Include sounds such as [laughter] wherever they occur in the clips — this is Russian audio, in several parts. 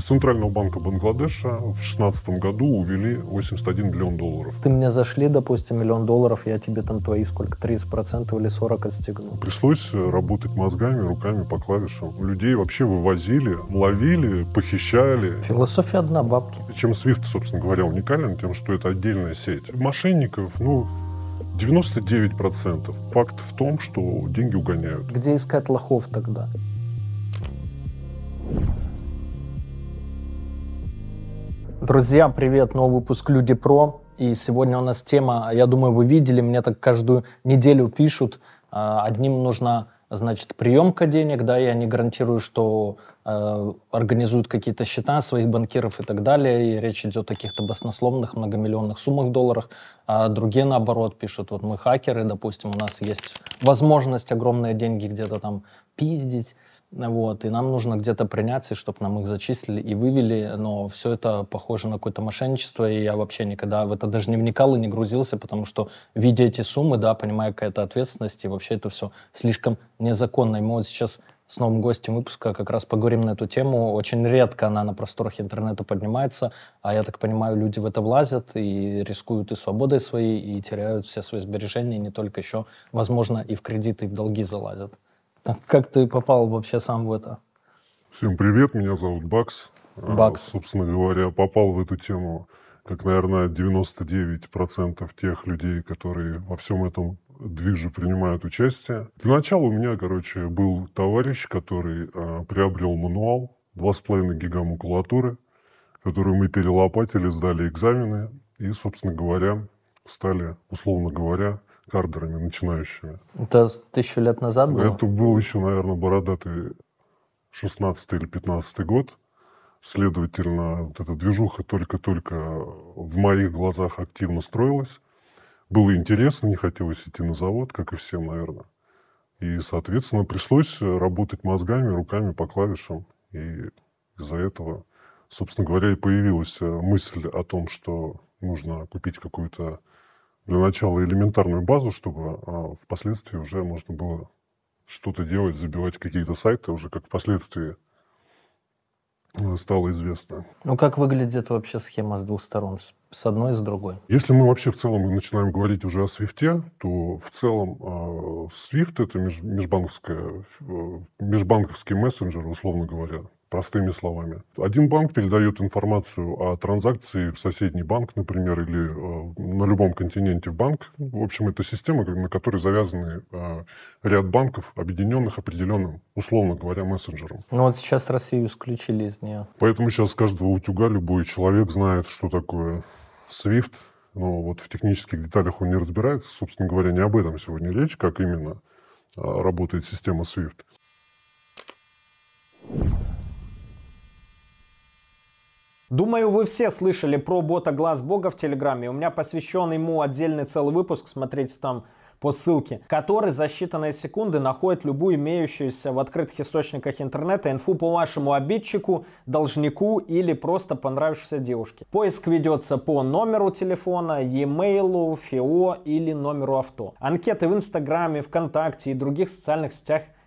Из Центрального банка Бангладеша в 2016 году увели 81 миллион долларов. Ты мне зашли, допустим, миллион долларов, я тебе там твои сколько, 30% или 40 отстегну. Пришлось работать мозгами, руками по клавишам. Людей вообще вывозили, ловили, похищали. Философия одна, бабки. Чем Swift, собственно говоря, уникален тем, что это отдельная сеть. Мошенников, ну, 99%. Факт в том, что деньги угоняют. Где искать лохов тогда? Друзья, привет! Новый выпуск Люди Про. И сегодня у нас тема, я думаю, вы видели, мне так каждую неделю пишут, а, одним нужна, значит, приемка денег, да, я не гарантирую, что э, организуют какие-то счета своих банкиров и так далее, и речь идет о каких-то баснословных многомиллионных суммах в долларах, а другие, наоборот, пишут, вот мы хакеры, допустим, у нас есть возможность огромные деньги где-то там пиздить, вот, и нам нужно где-то принять, чтобы нам их зачислили и вывели, но все это похоже на какое-то мошенничество, и я вообще никогда в это даже не вникал и не грузился, потому что, видя эти суммы, да, понимая какая-то ответственность, и вообще это все слишком незаконно. И мы вот сейчас с новым гостем выпуска как раз поговорим на эту тему. Очень редко она на просторах интернета поднимается, а я так понимаю, люди в это влазят и рискуют и свободой своей, и теряют все свои сбережения, и не только еще, возможно, и в кредиты, и в долги залазят. Как ты попал вообще сам в это? Всем привет, меня зовут Бакс. А, Бакс. А, собственно говоря, попал в эту тему, как, наверное, 99% тех людей, которые во всем этом движе принимают участие. Для начала у меня, короче, был товарищ, который а, приобрел мануал 2,5 гига макулатуры, которую мы перелопатили, сдали экзамены и, собственно говоря, стали, условно говоря, кардерами начинающими. Это тысячу лет назад было? Это был еще, наверное, бородатый 16 или 15 год. Следовательно, вот эта движуха только-только в моих глазах активно строилась. Было интересно, не хотелось идти на завод, как и всем, наверное. И, соответственно, пришлось работать мозгами, руками по клавишам. И из-за этого, собственно говоря, и появилась мысль о том, что нужно купить какую-то для начала элементарную базу, чтобы а, впоследствии уже можно было что-то делать, забивать какие-то сайты, уже как впоследствии э, стало известно. Ну, как выглядит вообще схема с двух сторон, с одной и с другой? Если мы вообще в целом начинаем говорить уже о Свифте, то в целом э, Swift — это меж, межбанковская, э, межбанковский мессенджер, условно говоря простыми словами. Один банк передает информацию о транзакции в соседний банк, например, или э, на любом континенте в банк. В общем, это система, на которой завязаны э, ряд банков, объединенных определенным, условно говоря, мессенджером. Ну вот сейчас Россию исключили из нее. Поэтому сейчас с каждого утюга любой человек знает, что такое SWIFT. Но вот в технических деталях он не разбирается. Собственно говоря, не об этом сегодня речь, как именно э, работает система SWIFT. Думаю, вы все слышали про бота Глаз Бога в Телеграме. У меня посвящен ему отдельный целый выпуск, смотрите там по ссылке, который за считанные секунды находит любую имеющуюся в открытых источниках интернета инфу по вашему обидчику, должнику или просто понравившейся девушке. Поиск ведется по номеру телефона, e-mail, ФИО или номеру авто. Анкеты в Инстаграме, ВКонтакте и других социальных сетях –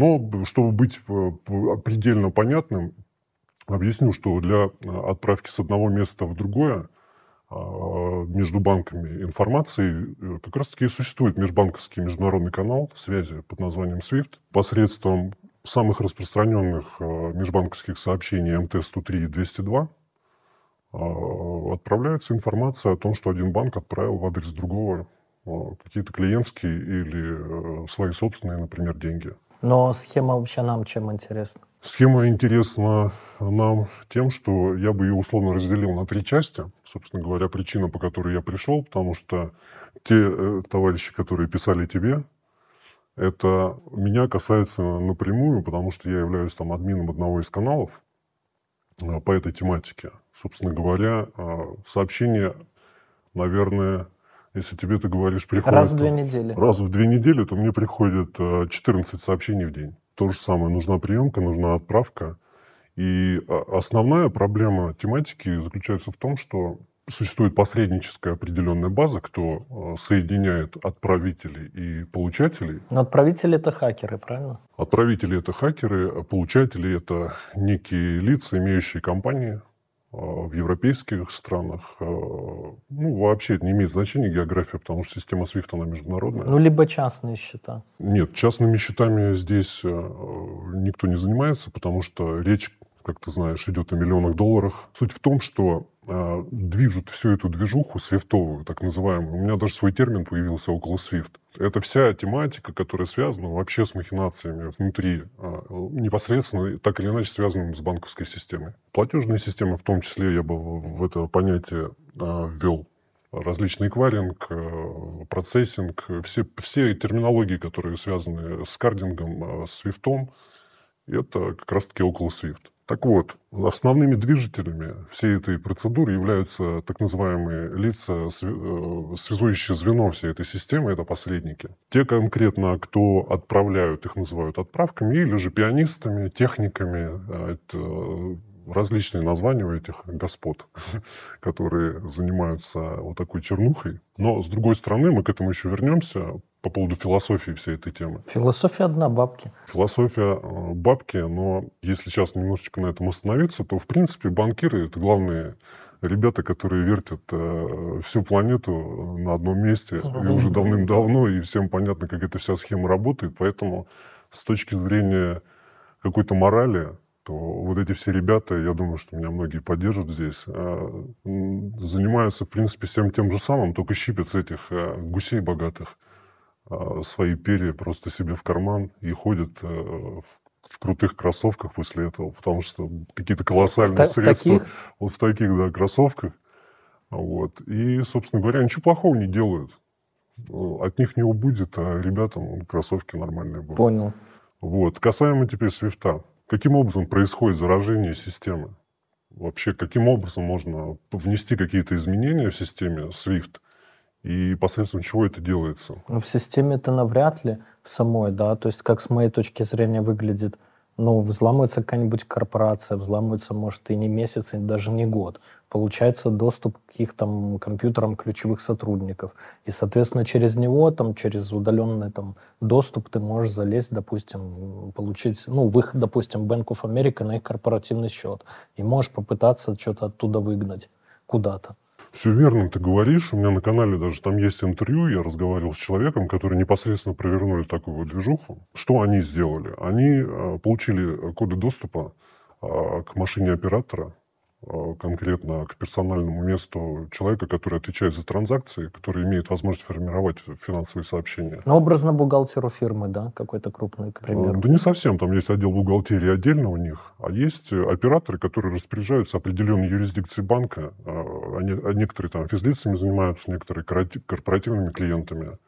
Но, чтобы быть э, предельно понятным, объясню, что для э, отправки с одного места в другое а, между банками информации э, как раз-таки и существует межбанковский международный канал связи под названием SWIFT. Посредством самых распространенных межбанковских сообщений МТ-103 и 202 а, отправляется информация о том, что один банк отправил в адрес другого какие-то клиентские или свои собственные, например, деньги. Но схема вообще нам чем интересна? Схема интересна нам тем, что я бы ее условно разделил на три части. Собственно говоря, причина, по которой я пришел, потому что те э, товарищи, которые писали тебе, Это меня касается напрямую, потому что я являюсь там админом одного из каналов а, по этой тематике. Собственно говоря, а, сообщение, наверное, если тебе ты говоришь, приходит... Раз в две недели. Раз в две недели, то мне приходит 14 сообщений в день. То же самое. Нужна приемка, нужна отправка. И основная проблема тематики заключается в том, что существует посредническая определенная база, кто э, соединяет отправителей и получателей. Но отправители это хакеры, правильно? Отправители это хакеры, а получатели это некие лица, имеющие компании э, в европейских странах. Э, ну, вообще это не имеет значения география, потому что система SWIFT, она международная. Ну, либо частные счета. Нет, частными счетами здесь никто не занимается, потому что речь как ты знаешь, идет о миллионах долларах. Суть в том, что э, движут всю эту движуху свифтовую, так называемую. У меня даже свой термин появился около Swift. Это вся тематика, которая связана вообще с махинациями внутри, э, непосредственно так или иначе связанными с банковской системой. Платежные системы в том числе я бы в, это понятие э, ввел различный эквайринг, э, процессинг, все, все терминологии, которые связаны с кардингом, с свифтом, это как раз-таки около Swift. Так вот, основными движителями всей этой процедуры являются так называемые лица, э, связующие звено всей этой системы, это посредники. Те конкретно, кто отправляют, их называют отправками, или же пианистами, техниками, э, это различные названия у этих господ, [laughs] которые занимаются вот такой чернухой. Но, с другой стороны, мы к этому еще вернемся по поводу философии всей этой темы. Философия одна бабки. Философия э, бабки, но если сейчас немножечко на этом остановиться, то, в принципе, банкиры — это главные ребята, которые вертят э, всю планету на одном месте и уже давным-давно, и всем понятно, как эта вся схема работает. Поэтому с точки зрения какой-то морали, то вот эти все ребята, я думаю, что меня многие поддержат здесь, э, занимаются, в принципе, всем тем же самым, только щипят с этих э, гусей богатых э, свои перья просто себе в карман и ходят в, в крутых кроссовках после этого, потому что какие-то колоссальные в средства таких? вот в таких да, кроссовках. Вот. И, собственно говоря, ничего плохого не делают. От них не убудет, а ребятам кроссовки нормальные будут. Понял. Вот. Касаемо теперь свифта. Каким образом происходит заражение системы? Вообще, каким образом можно внести какие-то изменения в системе SWIFT? И посредством чего это делается? Ну, в системе это навряд ли в самой, да. То есть, как с моей точки зрения выглядит ну, взламывается какая-нибудь корпорация, взламывается, может, и не месяц, и даже не год. Получается доступ к их там компьютерам ключевых сотрудников. И, соответственно, через него, там, через удаленный там, доступ ты можешь залезть, допустим, получить, ну, в их, допустим, Bank of America на их корпоративный счет. И можешь попытаться что-то оттуда выгнать куда-то. Все верно ты говоришь. У меня на канале даже там есть интервью. Я разговаривал с человеком, который непосредственно провернули такую вот движуху. Что они сделали? Они э, получили коды доступа э, к машине оператора, конкретно к персональному месту человека, который отвечает за транзакции, который имеет возможность формировать финансовые сообщения. Ну, образно бухгалтеру фирмы, да, какой-то крупный, к примеру. Да не совсем. Там есть отдел бухгалтерии отдельно у них, а есть операторы, которые распоряжаются определенной юрисдикцией банка. Они, некоторые там физлицами занимаются, некоторые корпоративными клиентами.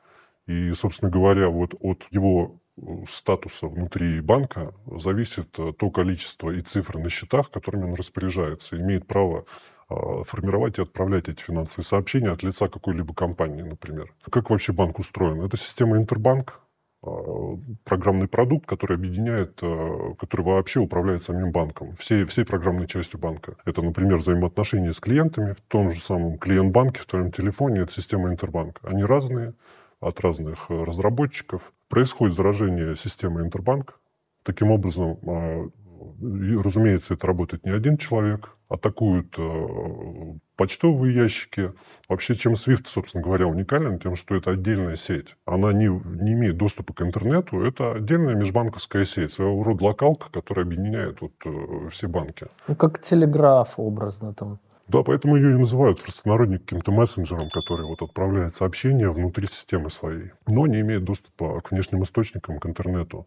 И, собственно говоря, вот от его статуса внутри банка зависит э, то количество и цифры на счетах, которыми он распоряжается, имеет право а, формировать и отправлять эти финансовые сообщения от лица какой-либо компании, например. Как вообще банк устроен? Это система Интербанк, а, программный продукт, который объединяет, э, который вообще управляет самим банком, всей, всей программной частью банка. Это, например, взаимоотношения с клиентами в том же самом клиент-банке, в твоем телефоне, это система Интербанк. Они разные, от разных э, разработчиков. Происходит заражение системы Интербанк. Таким образом, а, разумеется, это работает не один человек. Атакуют э, почтовые ящики. Вообще, чем Swift, собственно говоря, уникален, тем, что это отдельная сеть. Она не, не имеет доступа к интернету. Это отдельная межбанковская сеть, своего рода локалка, которая объединяет вот, э, все банки. Ну, как телеграф образно там. Да, поэтому ее и называют в простонародье каким-то мессенджером, который вот отправляет сообщения внутри системы своей, но не имеет доступа к внешним источникам, к интернету.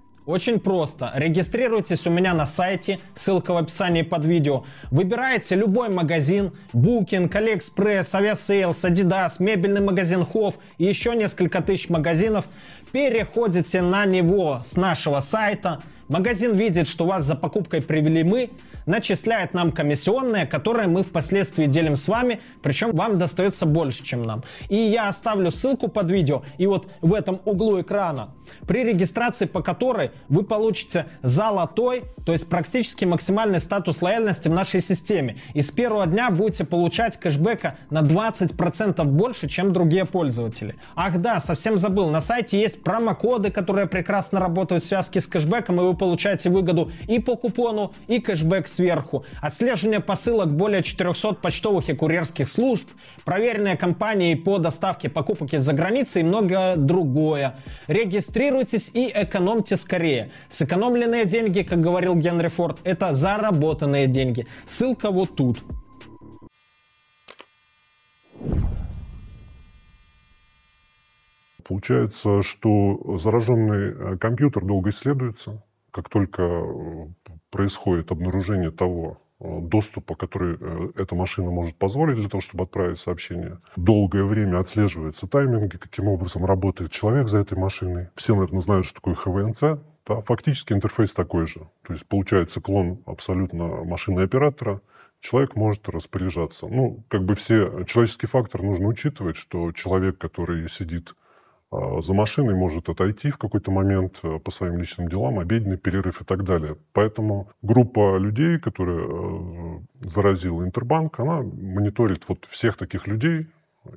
Очень просто. Регистрируйтесь у меня на сайте, ссылка в описании под видео. Выбираете любой магазин, Booking, AliExpress, Aviasales, Adidas, мебельный магазин Hof и еще несколько тысяч магазинов. Переходите на него с нашего сайта. Магазин видит, что вас за покупкой привели мы, начисляет нам комиссионные, которые мы впоследствии делим с вами, причем вам достается больше, чем нам. И я оставлю ссылку под видео, и вот в этом углу экрана, при регистрации по которой вы получите золотой, то есть практически максимальный статус лояльности в нашей системе. И с первого дня будете получать кэшбэка на 20% больше, чем другие пользователи. Ах да, совсем забыл, на сайте есть промокоды, которые прекрасно работают в связке с кэшбэком, и вы получаете выгоду и по купону, и кэшбэк сверху, отслеживание посылок более 400 почтовых и курьерских служб, проверенные компании по доставке покупок из-за границы и многое другое. Регистрируйтесь и экономьте скорее. Сэкономленные деньги, как говорил Генри Форд, это заработанные деньги. Ссылка вот тут. Получается, что зараженный э, компьютер долго исследуется. Как только э, происходит обнаружение того доступа, который э, эта машина может позволить для того, чтобы отправить сообщение. Долгое время отслеживаются тайминги, каким образом работает человек за этой машиной. Все, наверное, знают, что такое ХВНЦ. Да, фактически интерфейс такой же. То есть получается клон абсолютно машины оператора. Человек может распоряжаться. Ну, как бы все, человеческий фактор нужно учитывать, что человек, который сидит за машиной может отойти в какой-то момент э, по своим личным делам, обеденный перерыв и так далее. Поэтому группа людей, которая э, заразила Интербанк, она мониторит вот всех таких людей,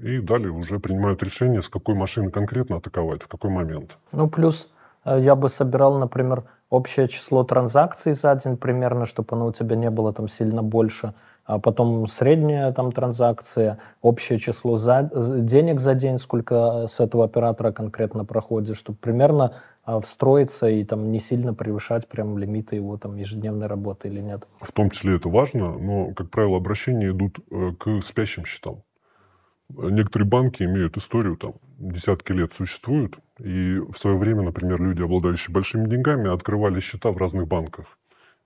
и далее уже принимают решение, с какой машины конкретно атаковать, в какой момент. Ну, плюс э, я бы собирал, например, общее число транзакций за день примерно, чтобы оно у тебя не было там сильно больше а потом средняя там транзакция, общее число за, денег за день, сколько с этого оператора конкретно проходит, чтобы примерно а, встроиться и там не сильно превышать прям лимиты его там ежедневной работы или нет. В том числе это важно, но, как правило, обращения идут э, к спящим счетам. Некоторые банки имеют историю, там, десятки лет существуют, и в свое время, например, люди, обладающие большими деньгами, открывали счета в разных банках.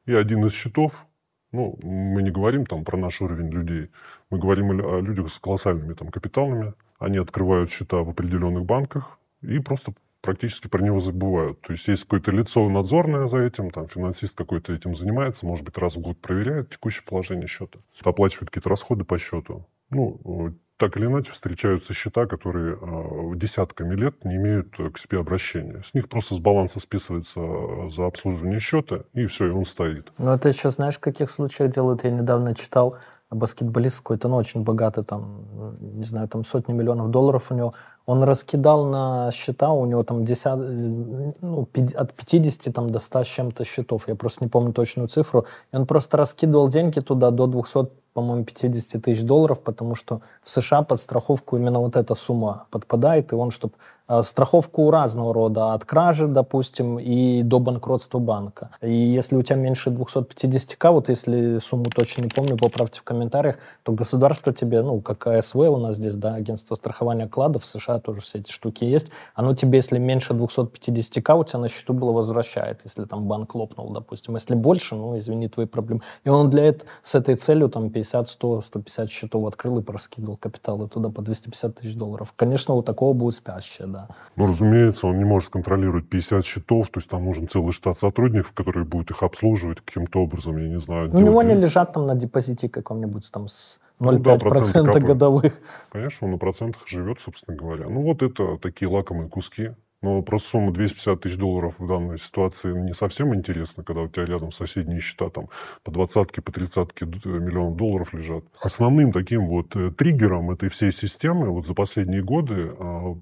И один из счетов ну, мы не говорим там про наш уровень людей, мы говорим о людях с колоссальными там капиталами. Они открывают счета в определенных банках и просто практически про него забывают. То есть есть какое-то лицо надзорное за этим, там финансист какой-то этим занимается, может быть, раз в год проверяет текущее положение счета, оплачивает какие-то расходы по счету. Ну, так или иначе встречаются счета, которые э, десятками лет не имеют к себе обращения. С них просто с баланса списывается а, за обслуживание счета, и все, и он стоит. Ну, это еще знаешь, в каких случаях делают? Я недавно читал, баскетболист какой-то, ну, очень богатый, там, не знаю, там сотни миллионов долларов у него, он раскидал на счета, у него там 10, ну, от 50 там, до 100 с чем-то счетов, я просто не помню точную цифру, и он просто раскидывал деньги туда до 200 по-моему, 50 тысяч долларов, потому что в США под страховку именно вот эта сумма подпадает, и он, чтобы страховку разного рода, от кражи, допустим, и до банкротства банка. И если у тебя меньше 250к, вот если сумму точно не помню, поправьте в комментариях, то государство тебе, ну, как АСВ у нас здесь, да, агентство страхования кладов, в США тоже все эти штуки есть, оно тебе, если меньше 250к, у тебя на счету было возвращает, если там банк лопнул, допустим. Если больше, ну, извини, твои проблемы. И он для этого, с этой целью там 50, 100, 150 счетов открыл и проскидывал капиталы туда по 250 тысяч долларов. Конечно, у такого будет спящее, да. Ну, разумеется, он не может контролировать 50 счетов, то есть там нужен целый штат сотрудников, которые будут их обслуживать каким-то образом, я не знаю. У него не лежат там на депозите каком-нибудь там с 0,5% ну, да, процента годовых. Конечно, он на процентах живет, собственно говоря. Ну, вот это такие лакомые куски. Но просто сумма 250 тысяч долларов в данной ситуации не совсем интересна, когда у тебя рядом соседние счета там по двадцатке, по тридцатке миллионов долларов лежат. Основным таким вот э, триггером этой всей системы вот за последние годы, а,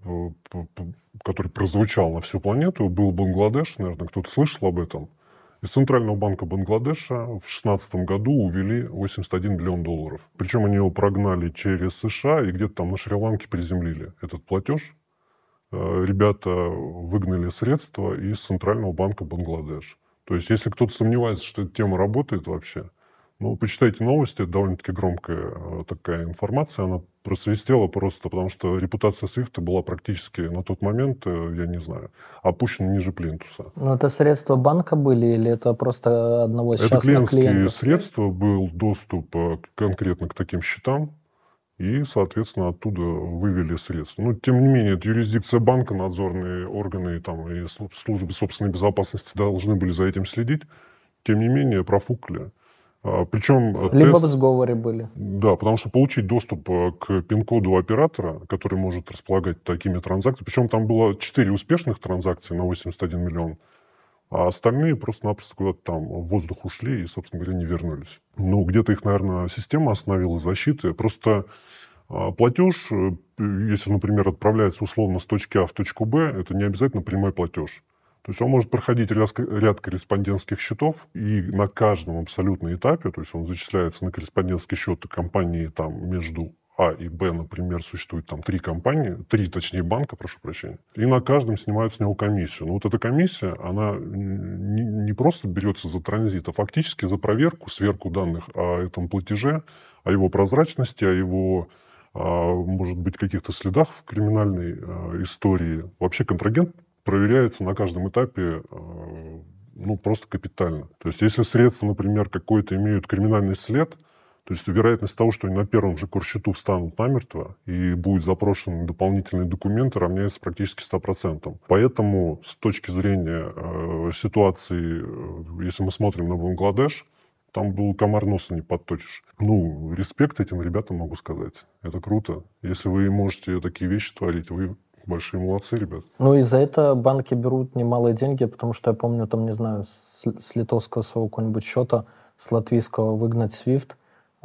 который прозвучал на всю планету, был Бангладеш, наверное, кто-то слышал об этом. Из Центрального банка Бангладеша в 2016 году увели 81 миллион долларов. Причем они его прогнали через США и где-то там на Шри-Ланке приземлили этот платеж. Э, ребята выгнали средства из Центрального банка Бангладеш. То есть, если кто-то сомневается, что эта тема работает вообще, ну, почитайте новости, это довольно-таки громкая э, такая информация, она просвистела просто, потому что репутация Свифта была практически на тот момент, э, я не знаю, опущена ниже плинтуса. Ну, это средства банка были или это просто одного из Это клиентские клиентов? средства, был доступ конкретно к таким счетам, и, соответственно, оттуда вывели средства. Но, тем не менее, это юрисдикция банка, надзорные органы там, и службы собственной безопасности должны были за этим следить. Тем не менее, профукали. А, Причем э, Либо тест, в сговоре были. Да, потому что получить доступ э, к пин-коду оператора, который может располагать такими транзакциями, причем там было 4 успешных транзакции на 81 миллион, а остальные просто-напросто куда-то там в воздух ушли и, собственно говоря, не вернулись. Ну, где-то их, наверное, система остановила защиты. Просто а, платеж, э, если, например, отправляется условно с точки А в точку Б, это не обязательно прямой платеж. То есть он может проходить ряд корреспондентских счетов, и на каждом абсолютно этапе, то есть он зачисляется на корреспондентский счет компании там между а и Б, например, существует там три компании, три, точнее, банка, прошу прощения, и на каждом снимают с него комиссию. Но вот эта комиссия, она не, просто берется за транзит, а фактически за проверку, сверку данных о этом платеже, о его прозрачности, о его, а, может быть, каких-то следах в криминальной а, истории. Вообще контрагент проверяется на каждом этапе э, ну, просто капитально. То есть, если средства, например, какой-то имеют криминальный след, то есть вероятность того, что они на первом же курсчету встанут намертво и будет запрошены дополнительные документы, равняется практически 100%. Поэтому с точки зрения э, ситуации, э, если мы смотрим на Бангладеш, там был комар носа не подточишь. Ну, респект этим ребятам могу сказать. Это круто. Если вы можете такие вещи творить, вы Большие молодцы, ребят. Ну и за это банки берут немалые деньги, потому что я помню, там, не знаю, с, с литовского своего какого-нибудь счета, с латвийского выгнать SWIFT,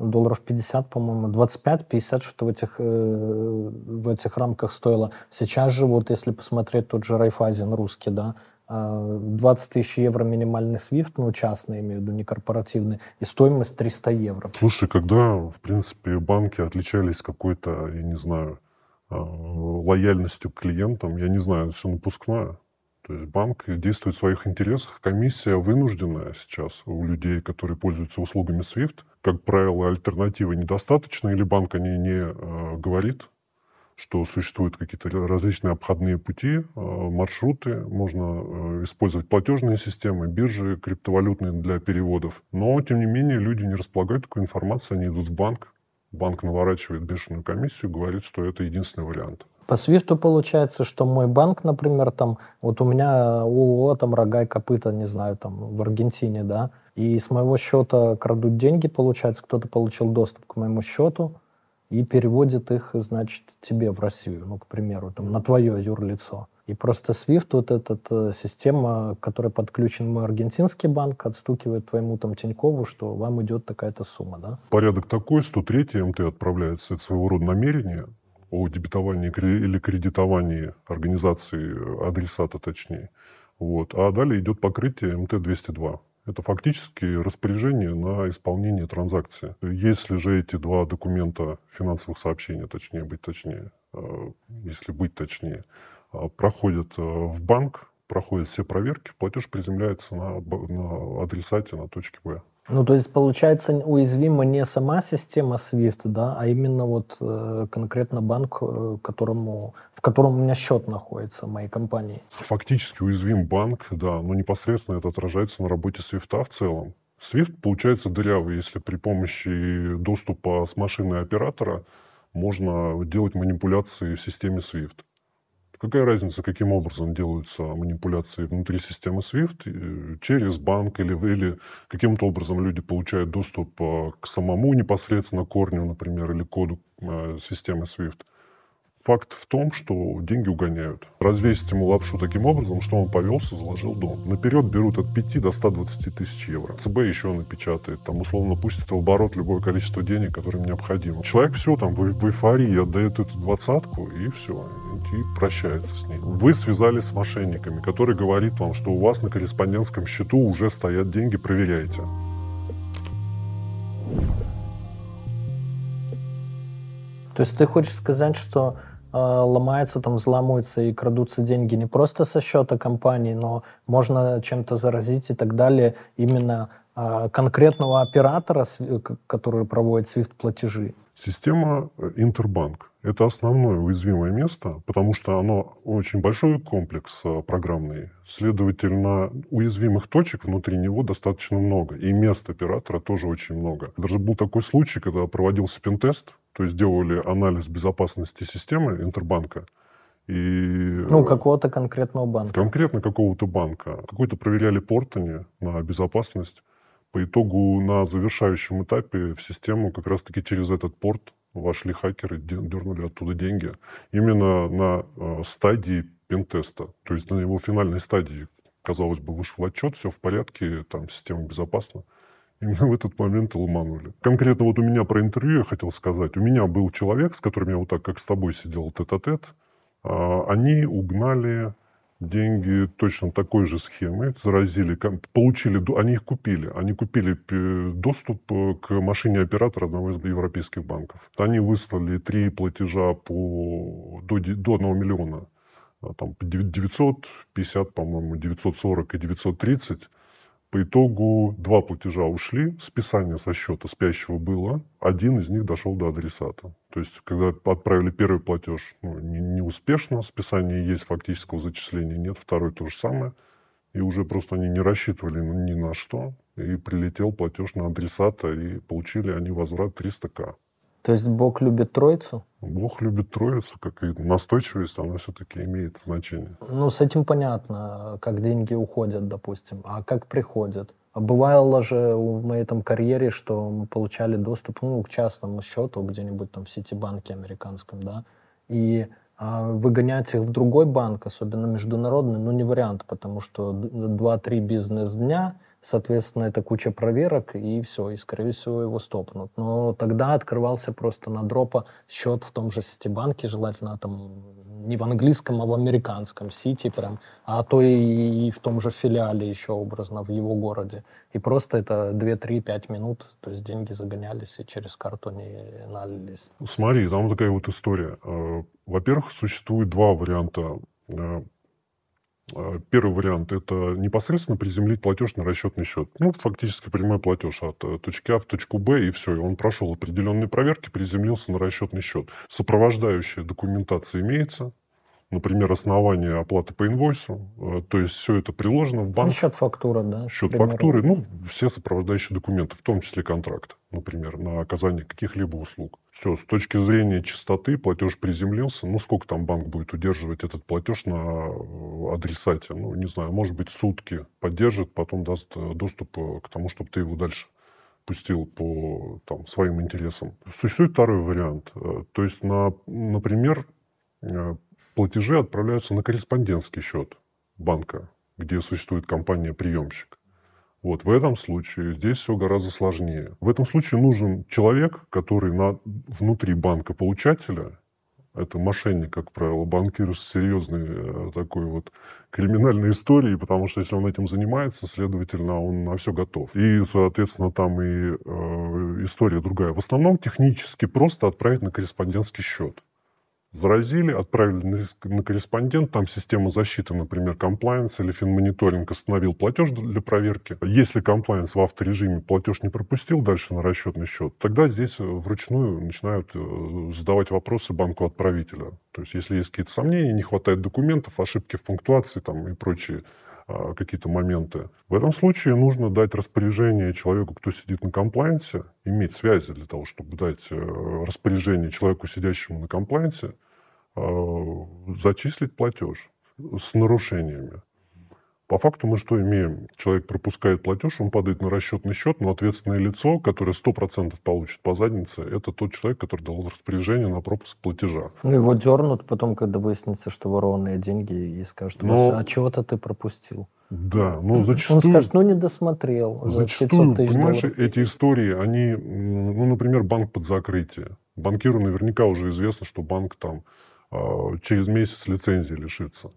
долларов 50, по-моему, 25-50 что-то в этих, э, в этих рамках стоило. Сейчас же, вот если посмотреть тот же Райфайзен русский, да, 20 э, тысяч евро минимальный SWIFT, ну, частный, имею в виду, не корпоративный, и стоимость 300 евро. Слушай, когда, в принципе, банки отличались какой-то, я не знаю, Э, лояльностью к клиентам, я не знаю, это все напускное. То есть банк действует в своих интересах. Комиссия вынужденная сейчас у людей, которые пользуются услугами SWIFT. Как правило, альтернативы недостаточно, или банк о ней не э, говорит, что существуют какие-то различные обходные пути, э, маршруты, можно э, использовать платежные системы, биржи криптовалютные для переводов. Но, тем не менее, люди не располагают такой информацией, они идут в банк, банк наворачивает бешеную комиссию, говорит, что это единственный вариант. По свифту получается, что мой банк, например, там, вот у меня ООО, там, рога и копыта, не знаю, там, в Аргентине, да, и с моего счета крадут деньги, получается, кто-то получил доступ к моему счету и переводит их, значит, тебе в Россию, ну, к примеру, там, на твое юрлицо. И просто SWIFT, вот эта э, система, которая подключен мой аргентинский банк, отстукивает твоему там Тинькову, что вам идет такая-то сумма, да? Порядок такой, 103 МТ отправляется, это своего рода намерение о дебетовании или кредитовании организации, э, адресата точнее. Вот. А далее идет покрытие МТ-202. Это фактически распоряжение на исполнение транзакции. Если же эти два документа финансовых сообщений, точнее быть точнее, э, если быть точнее, э, в банк, проходят все проверки, платеж приземляется на, на адресате на точке Б. Ну, то есть, получается, уязвима не сама система SWIFT, да, а именно вот э, конкретно банк, э, которому, в котором у меня счет находится, моей компании. Фактически уязвим банк, да, но непосредственно это отражается на работе SWIFT в целом. SWIFT получается дырявый, если при помощи доступа с машины оператора можно делать манипуляции в системе SWIFT. Какая разница, каким образом делаются манипуляции внутри системы SWIFT, э, через банк или, или каким-то образом люди получают доступ э, к самому непосредственно корню, например, или коду э, системы SWIFT. Факт в том, что деньги угоняют. Развесить ему лапшу таким образом, что он повелся, заложил дом. Наперед берут от 5 до 120 тысяч евро. ЦБ еще напечатает, там условно пустит в оборот любое количество денег, которое необходимо. Человек все там в, в эйфории отдает эту двадцатку и все, и прощается с ней. Вы связались с мошенниками, который говорит вам, что у вас на корреспондентском счету уже стоят деньги, проверяйте. То есть ты хочешь сказать, что ломается, там взламываются и крадутся деньги не просто со счета компании, но можно чем-то заразить и так далее именно э, конкретного оператора, который проводит SWIFT-платежи? Система э, Интербанк – это основное уязвимое место, потому что оно очень большой комплекс э, программный. Следовательно, уязвимых точек внутри него достаточно много. И мест оператора тоже очень много. Даже был такой случай, когда проводился пентест, то есть делали анализ безопасности системы Интербанка. И, ну, какого-то конкретного банка. Конкретно какого-то банка. Какой-то проверяли портани на безопасность. По итогу на завершающем этапе в систему как раз-таки через этот порт вошли хакеры, дернули оттуда деньги. Именно на э, стадии пентеста, то есть на его финальной стадии, казалось бы, вышел отчет, все в порядке, там система безопасна. Именно в этот момент ломанули. Конкретно вот у меня про интервью я хотел сказать. У меня был человек, с которым я вот так, как с тобой сидел тет-а-тет. -а, они угнали деньги точно такой же схемы, заразили, получили, они их купили. Они купили доступ э, к машине оператора одного из европейских банков. Они выслали три платежа по, до, до 1 миллиона. А, там 950, по-моему, 940 и 930 по итогу два платежа ушли, списание со счета спящего было, один из них дошел до адресата. То есть, когда отправили первый платеж ну, не, не списание есть фактического зачисления нет, второй то же самое, и уже просто они не рассчитывали ни на что, и прилетел платеж на адресата, и получили они возврат 300к. То есть Бог любит Троицу? Бог любит Троицу, как и настойчивость, она все-таки имеет значение. Ну, с этим понятно, как деньги уходят, допустим, а как приходят. А бывало же в моей там карьере, что мы получали доступ ну, к частному счету где-нибудь там в Ситибанке американском, да, и а выгонять их в другой банк, особенно международный, ну не вариант, потому что 2-3 бизнес-дня – Соответственно, это куча проверок, и все, и, скорее всего, его стопнут. Но тогда открывался просто на дропа счет в том же Ситибанке, желательно там не в английском, а в американском Сити прям, а то и, и в том же филиале еще образно в его городе. И просто это 2-3-5 минут, то есть деньги загонялись и через карту не налились. Смотри, там такая вот история. Э, во-первых, существует два варианта э, первый вариант – это непосредственно приземлить платеж на расчетный счет. Ну, фактически прямой платеж от э, точки А в точку Б, и все. И он прошел определенные проверки, приземлился на расчетный счет. Сопровождающая документация имеется, например, основание оплаты по инвойсу, э, то есть все это приложено в банк. Счет фактура, да? Счет фактуры, ну, все сопровождающие документы, в том числе контракт, например, на оказание каких-либо услуг. Все, с точки зрения чистоты платеж приземлился, ну, сколько там банк будет удерживать этот платеж на э, адресате, ну, не знаю, может быть, сутки поддержит, потом даст э, доступ к тому, чтобы ты его дальше пустил по там, своим интересам. Существует второй вариант. То есть, на, например, платежи отправляются на корреспондентский счет банка, где существует компания-приемщик. Вот в этом случае здесь все гораздо сложнее. В этом случае нужен человек, который на, внутри банка получателя, это мошенник, как правило, банкир с серьезной э, такой вот криминальной историей, потому что если он этим занимается, следовательно, он на все готов. И, соответственно, там и э, история другая. В основном технически просто отправить на корреспондентский счет заразили, отправили на, корреспондент, там система защиты, например, комплайенс или финмониторинг остановил платеж для проверки. Если комплайенс в авторежиме платеж не пропустил дальше на расчетный счет, тогда здесь вручную начинают э, задавать вопросы банку отправителя. То есть, если есть какие-то сомнения, не хватает документов, ошибки в пунктуации там, и прочие какие-то моменты. В этом случае нужно дать распоряжение человеку, кто сидит на комплайенсе, иметь связи для того, чтобы дать э, распоряжение человеку, сидящему на комплайенсе, а, зачислить платеж с нарушениями. По факту мы что имеем? Человек пропускает платеж, он падает на расчетный счет, но ответственное лицо, которое 100% получит по заднице, это тот человек, который дал распоряжение на пропуск платежа. Ну, его дернут потом, когда выяснится, что ворованные деньги, и скажут, но... а чего-то ты пропустил. Да, но зачастую... Он скажет, ну не досмотрел. Зачастую, понимаешь, долларов. эти истории, они, ну, например, банк под закрытие. Банкиру наверняка уже известно, что банк там а, через месяц лицензии лишится.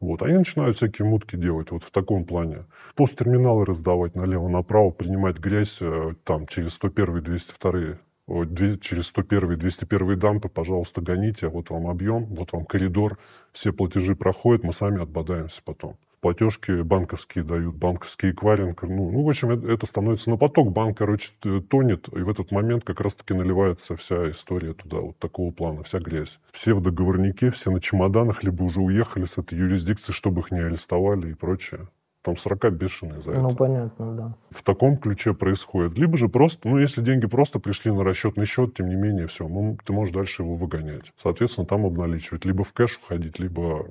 Вот. Они начинают всякие мутки делать вот в таком плане. Посттерминалы раздавать налево-направо, принимать грязь э, там через 101 202 через 101 201 дампы, пожалуйста, гоните, вот вам объем, вот вам коридор, все платежи проходят, мы сами отбодаемся потом платежки банковские дают, банковский эквайринг. Ну, ну, в общем, это, это становится на поток. Банк, короче, тонет, и в этот момент как раз-таки наливается вся история туда, вот такого плана, вся грязь. Все в договорнике, все на чемоданах, либо уже уехали с этой юрисдикции, чтобы их не арестовали и прочее. Там срока бешеные за ну, это. Ну, понятно, да. В таком ключе происходит. Либо же просто, ну, если деньги просто пришли на расчетный счет, тем не менее, все, ну, ты можешь дальше его выгонять. Соответственно, там обналичивать. Либо в кэш уходить, либо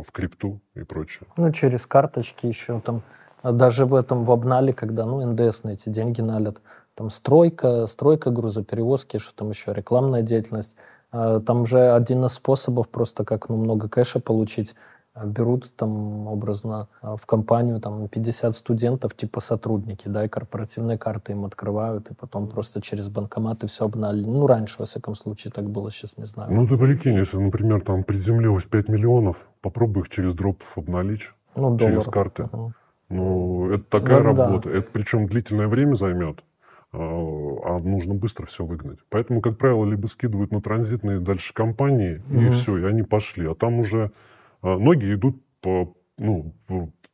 в крипту и прочее. Ну, через карточки еще там. Даже в этом в обнале, когда ну, НДС на эти деньги налят, там стройка, стройка, грузоперевозки, что там еще, рекламная деятельность. А, там же один из способов просто как ну, много кэша получить берут там образно а, в компанию там 50 студентов типа сотрудники, да, и корпоративные карты им открывают, и потом просто через банкоматы все обнали. Ну, раньше, во всяком случае, так было, сейчас не знаю. Ну, ты прикинь, если, например, там приземлилось 5 миллионов, попробуй их через дропов обналичь, ну, через карты. Угу. Ну, это такая ну, работа. Да. Это причем длительное время займет а, а нужно быстро все выгнать. Поэтому, как правило, либо скидывают на транзитные дальше компании, угу. и все, и они пошли. А там уже а ноги идут по, ну,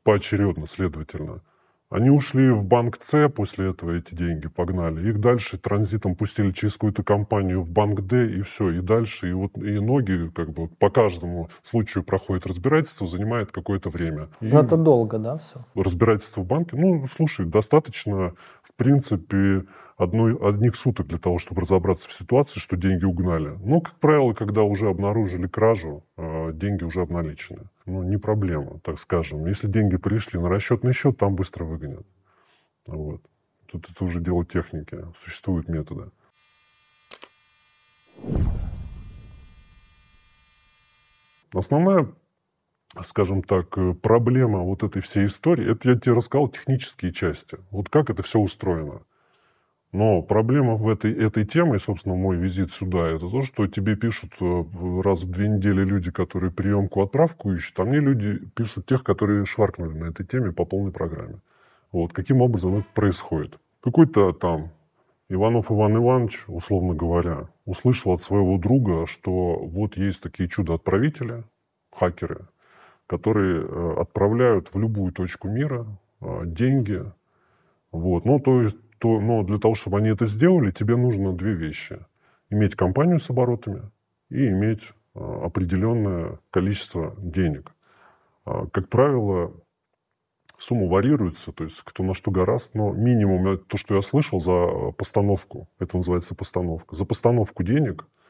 поочередно, следовательно. Они ушли в банк С, после этого эти деньги погнали. Их дальше транзитом пустили через какую-то компанию в банк Д, и все, и дальше. И вот и ноги как бы по каждому случаю проходит разбирательство, занимает какое-то время. И Но это долго, да, все? Разбирательство в банке? Ну, слушай, достаточно, в принципе, одной, одних суток для того, чтобы разобраться в ситуации, что деньги угнали. Но, как правило, когда уже обнаружили кражу, а, деньги уже обналичены. Ну, не проблема, так скажем. Если деньги пришли на расчетный счет, там быстро выгонят. Вот. Тут это уже дело техники. Существуют методы. Основная, скажем так, проблема вот этой всей истории, это я тебе рассказал технические части. Вот как это все устроено. Но проблема в этой, этой теме, собственно, мой визит сюда, это то, что тебе пишут э, раз в две недели люди, которые приемку, отправку ищут, а мне люди пишут тех, которые шваркнули на этой теме по полной программе. Вот. Каким образом это происходит? Какой-то там Иванов Иван Иванович, условно говоря, услышал от своего друга, что вот есть такие чудо-отправители, хакеры, которые э, отправляют в любую точку мира э, деньги. Вот. Ну, то есть то, но для того, чтобы они это сделали, тебе нужно две вещи. Иметь компанию с оборотами и иметь а, определенное количество денег. А, как правило, сумма варьируется, то есть кто на что гораст, но минимум, то, что я слышал за постановку, это называется постановка, за постановку денег – Э,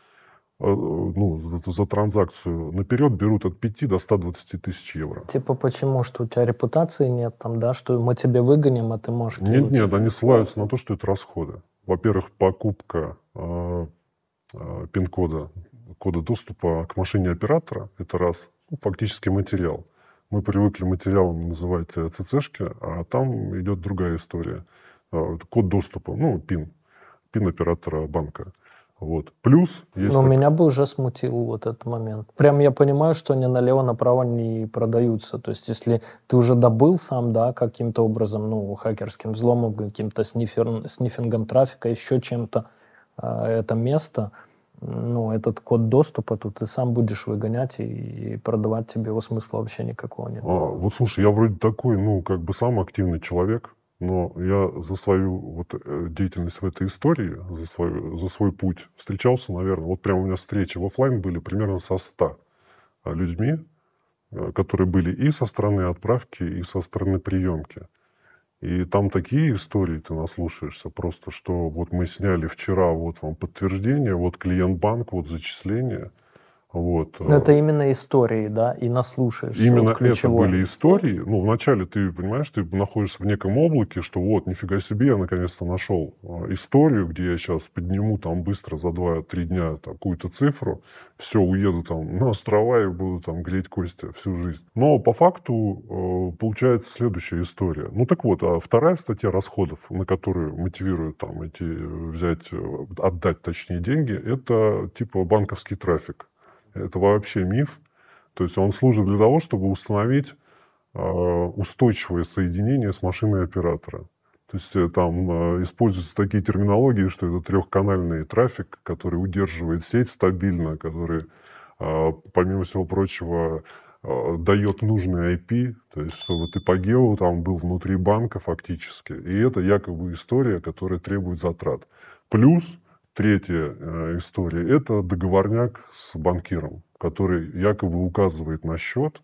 ну, за, за транзакцию наперед берут от 5 до 120 тысяч евро. Типа почему? Что у тебя репутации нет там, да? Что мы тебе выгоним, а ты можешь кинуть? Нет, нет, они ссылаются на то, что это расходы. Во-первых, покупка э, э, пин-кода, кода доступа к машине оператора, это раз, ну, фактически материал. Мы привыкли материалом называть ЦЦшки, а там идет другая история. Э, код доступа, ну, пин, пин оператора банка. Вот. Плюс есть... Но так... меня бы уже смутил вот этот момент. Прям я понимаю, что они налево-направо не продаются. То есть если ты уже добыл сам, да, каким-то образом, ну, хакерским взломом, каким-то снифер... снифингом трафика, еще чем-то э, это место, ну, этот код доступа, тут ты сам будешь выгонять и, и продавать тебе его смысла вообще никакого нет. А, вот слушай, я вроде такой, ну, как бы сам активный человек, но я за свою вот э, деятельность в этой истории, за свой, за свой путь встречался, наверное, вот прямо у меня встречи в офлайн были примерно со 100 а, людьми, э, которые были и со стороны отправки, и со стороны приемки. И там такие истории ты наслушаешься, просто что вот мы сняли вчера, вот вам подтверждение, вот клиент банк, вот зачисление, Вот. Но это именно истории, да, и наслушаешься. Именно вот это были истории. Ну, вначале ты понимаешь, ты находишься в неком облаке, что вот, нифига себе, я наконец-то нашел а, историю, где я сейчас подниму там быстро за 2-3 дня какую-то цифру, все, уеду там на острова и буду там греть кости всю жизнь. Но по факту э, получается следующая история. Ну, так вот, а вторая статья расходов, на которую мотивируют там эти взять, э, отдать точнее деньги, это типа банковский трафик это вообще миф. То есть он служит для того, чтобы установить э, устойчивое соединение с машиной оператора. То есть э, там э, используются такие терминологии, что это трехканальный трафик, который удерживает сеть стабильно, который, помимо всего прочего, дает нужный IP, то есть чтобы ты по гео там был внутри банка фактически. И это якобы история, которая требует затрат. Плюс Третья э, история – это договорняк с банкиром, который якобы указывает на счет.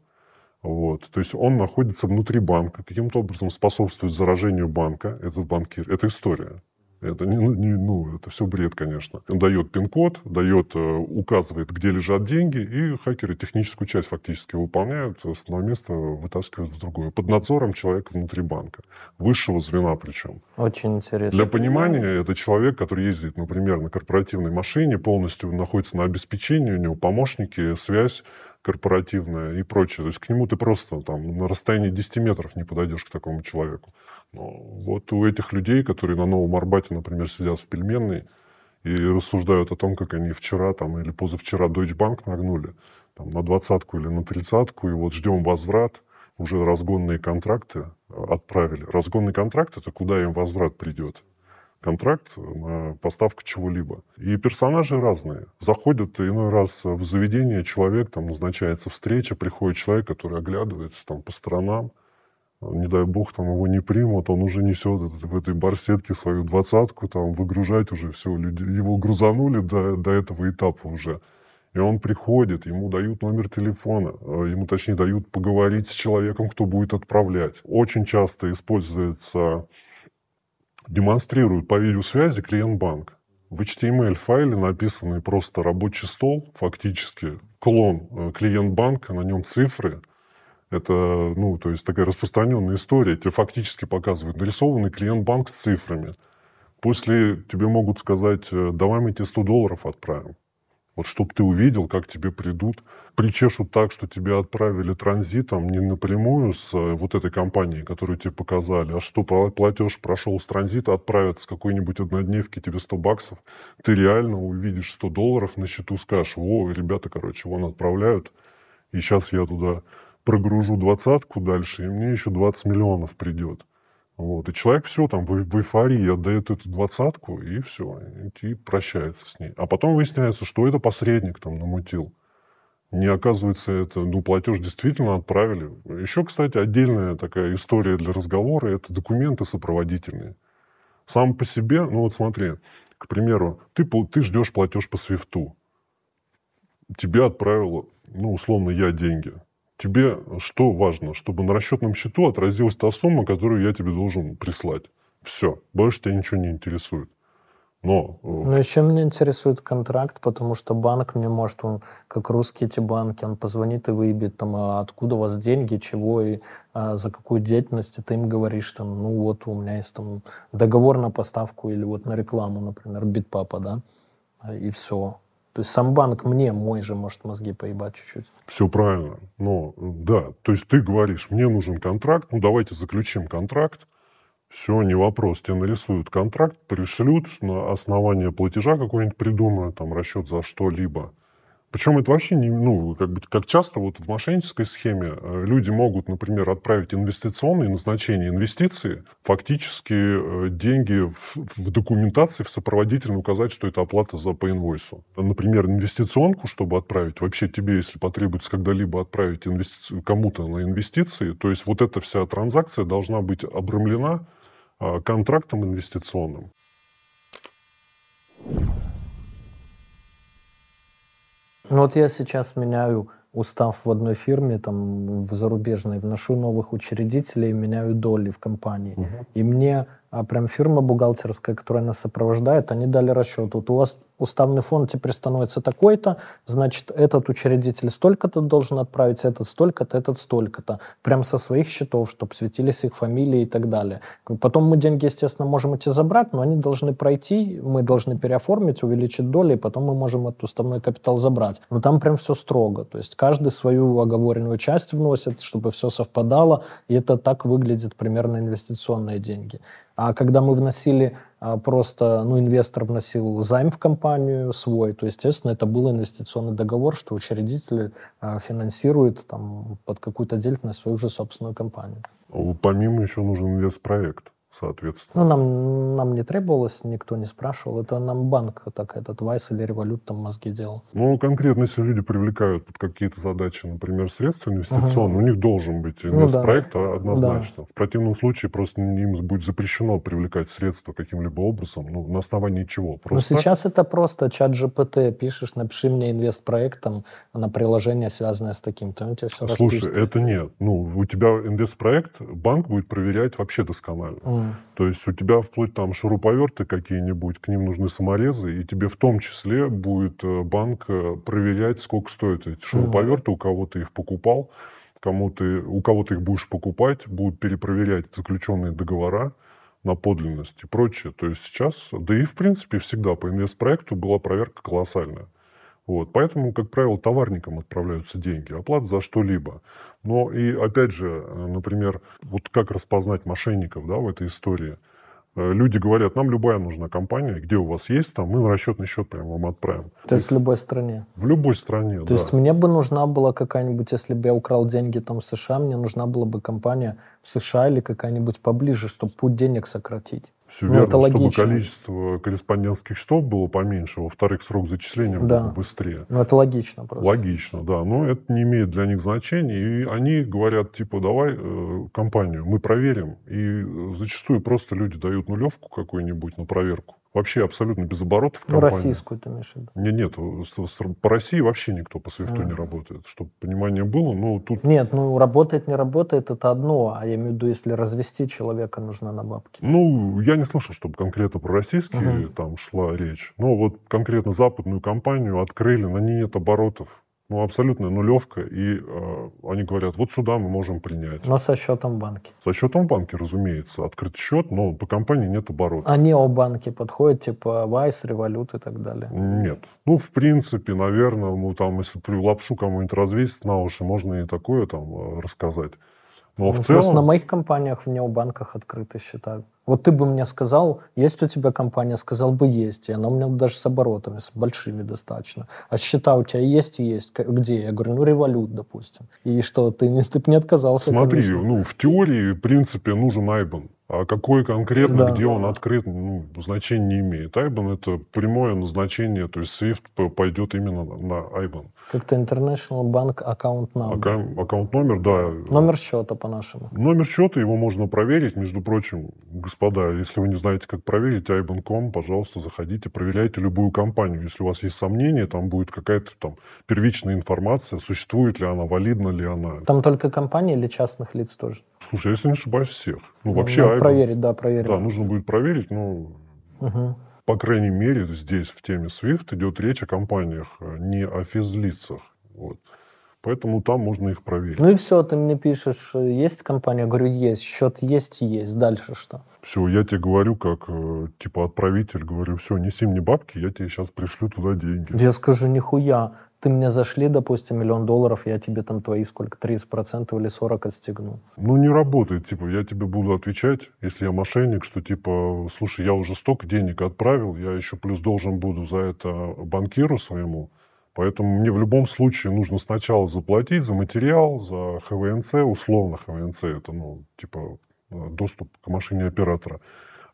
Вот. То есть он находится внутри банка, каким-то образом способствует заражению банка, этот банкир. Это история. Это, не, ну, не, ну, это все бред, конечно. Он дает пин-код, дает, э, указывает, где лежат деньги, и хакеры техническую часть фактически выполняют, с одного места вытаскивают в другое. Под надзором человека внутри банка. Высшего звена причем. Очень интересно. Для понимания, это человек, который ездит, например, на корпоративной машине, полностью находится на обеспечении, у него помощники, связь корпоративная и прочее. То есть к нему ты просто там на расстоянии 10 метров не подойдешь к такому человеку. Ну, вот у этих людей, которые на Новом Арбате, например, сидят в пельменной и рассуждают о том, как они вчера там, или позавчера Deutsche Bank нагнули там, на двадцатку или на тридцатку, и вот ждем возврат, уже разгонные контракты отправили. Разгонный контракт – это куда им возврат придет контракт на поставку чего-либо. И персонажи разные. Заходят иной раз в заведение человек, там назначается встреча, приходит человек, который оглядывается там по сторонам, не дай бог, там его не примут, он уже несет в этой барсетке свою двадцатку, там выгружать уже все, люди, его грузанули до, до этого этапа уже. И он приходит, ему дают номер телефона, а ему, точнее, дают поговорить с человеком, кто будет отправлять. Очень часто используется, демонстрируют по видеосвязи клиент-банк. В HTML-файле написанный просто рабочий стол, фактически клон э, клиент-банка, на нем цифры – это, ну, то есть такая распространенная история. Тебе фактически показывают нарисованный клиент-банк с цифрами. После тебе могут сказать, э, давай мы тебе 100 долларов отправим. Вот чтобы ты увидел, как тебе придут. Причешут так, что тебе отправили транзитом не напрямую с э, вот этой компанией, которую тебе показали, а что платеж прошел с транзита, отправят с какой-нибудь однодневки тебе 100 баксов. Ты реально увидишь 100 долларов на счету, скажешь, о, ребята, короче, вон отправляют, и сейчас я туда прогружу двадцатку дальше, и мне еще 20 миллионов придет. Вот. И человек все там в, в эйфории отдает эту двадцатку, и все, и прощается с ней. А потом выясняется, что это посредник там намутил. Не оказывается, это, ну, платеж действительно отправили. Еще, кстати, отдельная такая история для разговора – это документы сопроводительные. Сам по себе, ну вот смотри, к примеру, ты, ты ждешь платеж по свифту. Тебе отправила, ну, условно, я деньги тебе что важно? Чтобы на расчетном счету отразилась та сумма, которую я тебе должен прислать. Все. Больше тебя ничего не интересует. Но... Э, ну, еще меня интересует контракт, потому что банк мне может, он, как русские эти банки, он позвонит и выебет, там, а откуда у вас деньги, чего и а, за какую деятельность, и ты им говоришь, там, ну вот у меня есть там договор на поставку или вот на рекламу, например, битпапа, да, и все. То есть сам банк мне, мой же, может мозги поебать чуть-чуть. Все правильно. Но да, то есть ты говоришь, мне нужен контракт, ну давайте заключим контракт. Все, не вопрос. Тебе нарисуют контракт, пришлют, на основание платежа какой-нибудь придумают, там расчет за что-либо. Причем это вообще не, ну, как бы, как часто вот в мошеннической схеме э, люди могут, например, отправить инвестиционные назначения инвестиции, фактически э, деньги в, в документации, в сопроводительно указать, что это оплата за по инвойсу. Например, инвестиционку, чтобы отправить, вообще тебе, если потребуется когда-либо отправить инвести... кому-то на инвестиции, то есть вот эта вся транзакция должна быть обрамлена а, контрактом инвестиционным. Ну вот я сейчас меняю устав в одной фирме, там, в зарубежной, вношу новых учредителей, меняю доли в компании. Угу. И мне а прям фирма бухгалтерская, которая нас сопровождает, они дали расчет. Вот у вас уставный фонд теперь становится такой-то, значит, этот учредитель столько-то должен отправить, этот столько-то, этот столько-то. Прям со своих счетов, чтобы светились их фамилии и так далее. Потом мы деньги, естественно, можем эти забрать, но они должны пройти, мы должны переоформить, увеличить доли, и потом мы можем этот уставной капитал забрать. Но там прям все строго. То есть каждый свою оговоренную часть вносит, чтобы все совпадало, и это так выглядит примерно инвестиционные деньги. А когда мы вносили а, просто, ну, инвестор вносил займ в компанию свой, то, естественно, это был инвестиционный договор, что учредитель а, финансирует там под какую-то деятельность свою же собственную компанию. Помимо еще нужен инвестпроект соответственно. Ну, нам, нам не требовалось, никто не спрашивал. Это нам банк, так этот Вайс или Револют там мозги делал. Ну, конкретно, если люди привлекают под какие-то задачи, например, средства инвестиционные, угу. у них должен быть инвестпроект ну, да. однозначно. Да. В противном случае просто им будет запрещено привлекать средства каким-либо образом, ну, на основании чего? Ну, просто... Ну, сейчас это просто чат GPT, пишешь, напиши мне инвестпроект там, на приложение, связанное с таким-то, он тебе все Слушай, распишет. это нет. Ну, у тебя инвестпроект, банк будет проверять вообще досконально. То есть у тебя вплоть там шуруповерты какие-нибудь, к ним нужны саморезы, и тебе в том числе будет э, банк э, проверять, сколько стоят эти шуруповерты, у кого ты их покупал, кому ты, у кого ты их будешь покупать, будут перепроверять заключенные договора на подлинность и прочее. То есть сейчас, да и в принципе всегда по инвестпроекту была проверка колоссальная. Вот. Поэтому, как правило, товарникам отправляются деньги, оплата за что-либо. Но и, опять же, э, например, вот как распознать мошенников да, в этой истории – Э, люди говорят, нам любая нужна компания, где у вас есть, там мы на расчетный счет прям вам отправим. То есть в любой стране? В любой стране, То да. есть мне бы нужна была какая-нибудь, если бы я украл деньги там в США, мне нужна была бы компания в США или какая-нибудь поближе, чтобы путь денег сократить. Все ну, верно, это логично. чтобы количество корреспондентских счетов было поменьше, во-вторых, срок зачисления да. был быстрее. Ну, это логично просто. Логично, да. Но это не имеет для них значения. И они говорят, типа, давай э, компанию мы проверим. И зачастую просто люди дают нулевку какую-нибудь на проверку. Вообще абсолютно без оборотов компания. Ну, российскую ты имеешь в виду? Нет, нет, по России вообще никто по свифту mm. не работает. Чтобы понимание было, ну тут... Нет, ну работает, не работает, это одно. А я имею в виду, если развести человека, нужно на бабки. Ну, я не слышал, чтобы конкретно про российские mm-hmm. там шла речь. Но вот конкретно западную компанию открыли, на ней нет оборотов ну, абсолютная нулевка, и э, они говорят, вот сюда мы можем принять. Но со счетом банки. Со счетом банки, разумеется. Открыт счет, но по компании нет оборота. А необанки подходят, типа Вайс, Револют и так далее? Нет. Ну, в принципе, наверное, ну, там, если при лапшу кому-нибудь развесить на уши, можно и такое там э, рассказать. Но ну, в целом... Просто на моих компаниях в необанках открыты счета. Вот ты бы мне сказал, есть у тебя компания, сказал бы есть, и она у меня даже с оборотами, с большими достаточно. А счета у тебя есть и есть. Где? Я говорю, ну, револют, допустим. И что, ты, ты бы не отказался? Смотри, конечно. ну, в теории, в принципе, нужен Айбан. А какой конкретно, да. где он открыт, ну, значения не имеет. Айбан это прямое назначение, то есть SWIFT пойдет именно на Айбан. Как-то International Bank Account Number. Аккаунт номер, да. Номер счета по-нашему. Номер счета, его можно проверить. Между прочим, господа, если вы не знаете, как проверить Айбан.ком, пожалуйста, заходите, проверяйте любую компанию. Если у вас есть сомнения, там будет какая-то там первичная информация, существует ли она, валидна ли она. Там только компании или частных лиц тоже? Слушай, если не ошибаюсь, всех. Ну, вообще, Надо проверить, да, проверить. Да, нужно будет проверить, но угу. По крайней мере здесь в теме SWIFT идет речь о компаниях, а не о физлицах. Вот. Поэтому там можно их проверить. Ну и все, ты мне пишешь, есть компания? Я говорю, есть. Счет есть и есть. Дальше что? Все, я тебе говорю, как э, типа отправитель, говорю, все, неси мне бабки, я тебе сейчас пришлю туда деньги. Я скажу, нихуя ты мне зашли, допустим, миллион долларов, я тебе там твои сколько, 30% или 40% отстегну. Ну, не работает. Типа, я тебе буду отвечать, если я мошенник, что, типа, слушай, я уже столько денег отправил, я еще плюс должен буду за это банкиру своему. Поэтому мне в любом случае нужно сначала заплатить за материал, за ХВНЦ, условно ХВНЦ, это, ну, типа, доступ к машине оператора.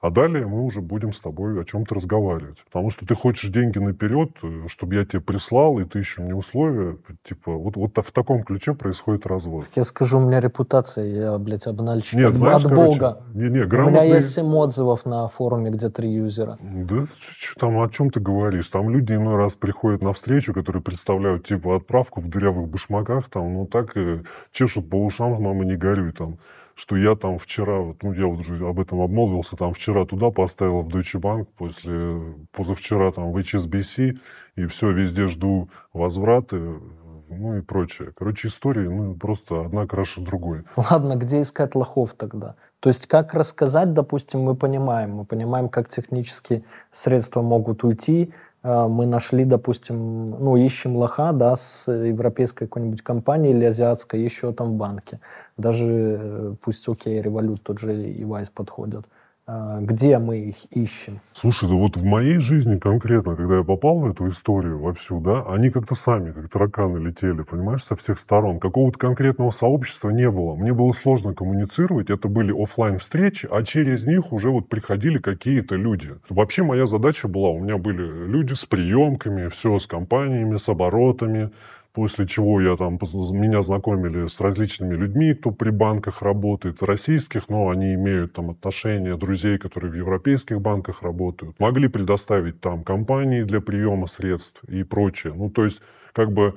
А далее мы уже будем с тобой о чем-то разговаривать. Потому что ты хочешь деньги наперед, э, чтобы я тебе прислал, и ты еще мне условия. Типа, вот, вот в таком ключе происходит развод. Я скажу, у меня репутация, я, блядь, обнальщик Нет, от, знаешь, от короче, Бога. Не, не, грамотный... У меня есть 7 отзывов на форуме, где три юзера. Да что там, о чем ты говоришь? Там люди иной раз приходят на встречу, которые представляют, типа, отправку в дырявых башмаках, там, ну так и чешут по ушам, мама, не горюй, там что я там вчера, вот, ну, я уже об этом обмолвился, там вчера туда поставил в Deutsche Bank, после, позавчера там в HSBC, и все, везде жду возвраты, ну и прочее. Короче, истории, ну, просто одна краше другой. Ладно, где искать лохов тогда? То есть как рассказать, допустим, мы понимаем, мы понимаем, как технические средства могут уйти, мы нашли, допустим, ну, ищем лоха, да, с европейской какой-нибудь компании или азиатской еще там в банке. Даже э, пусть, окей, Револют тот же и Вайс подходят. А, где мы их ищем? Слушай, да вот в моей жизни конкретно, когда я попал в эту историю вовсю, да, они как-то сами, как тараканы летели, понимаешь, со всех сторон. Какого-то конкретного сообщества не было. Мне было сложно коммуницировать, это были офлайн встречи, а через них уже вот приходили какие-то люди. Вообще моя задача была, у меня были люди с приемками, все с компаниями, с оборотами, После чего я там, меня знакомили с различными людьми, кто при банках работает, российских, но они имеют там отношения, друзей, которые в европейских банках работают. Могли предоставить там компании для приема средств и прочее. Ну, то есть, как бы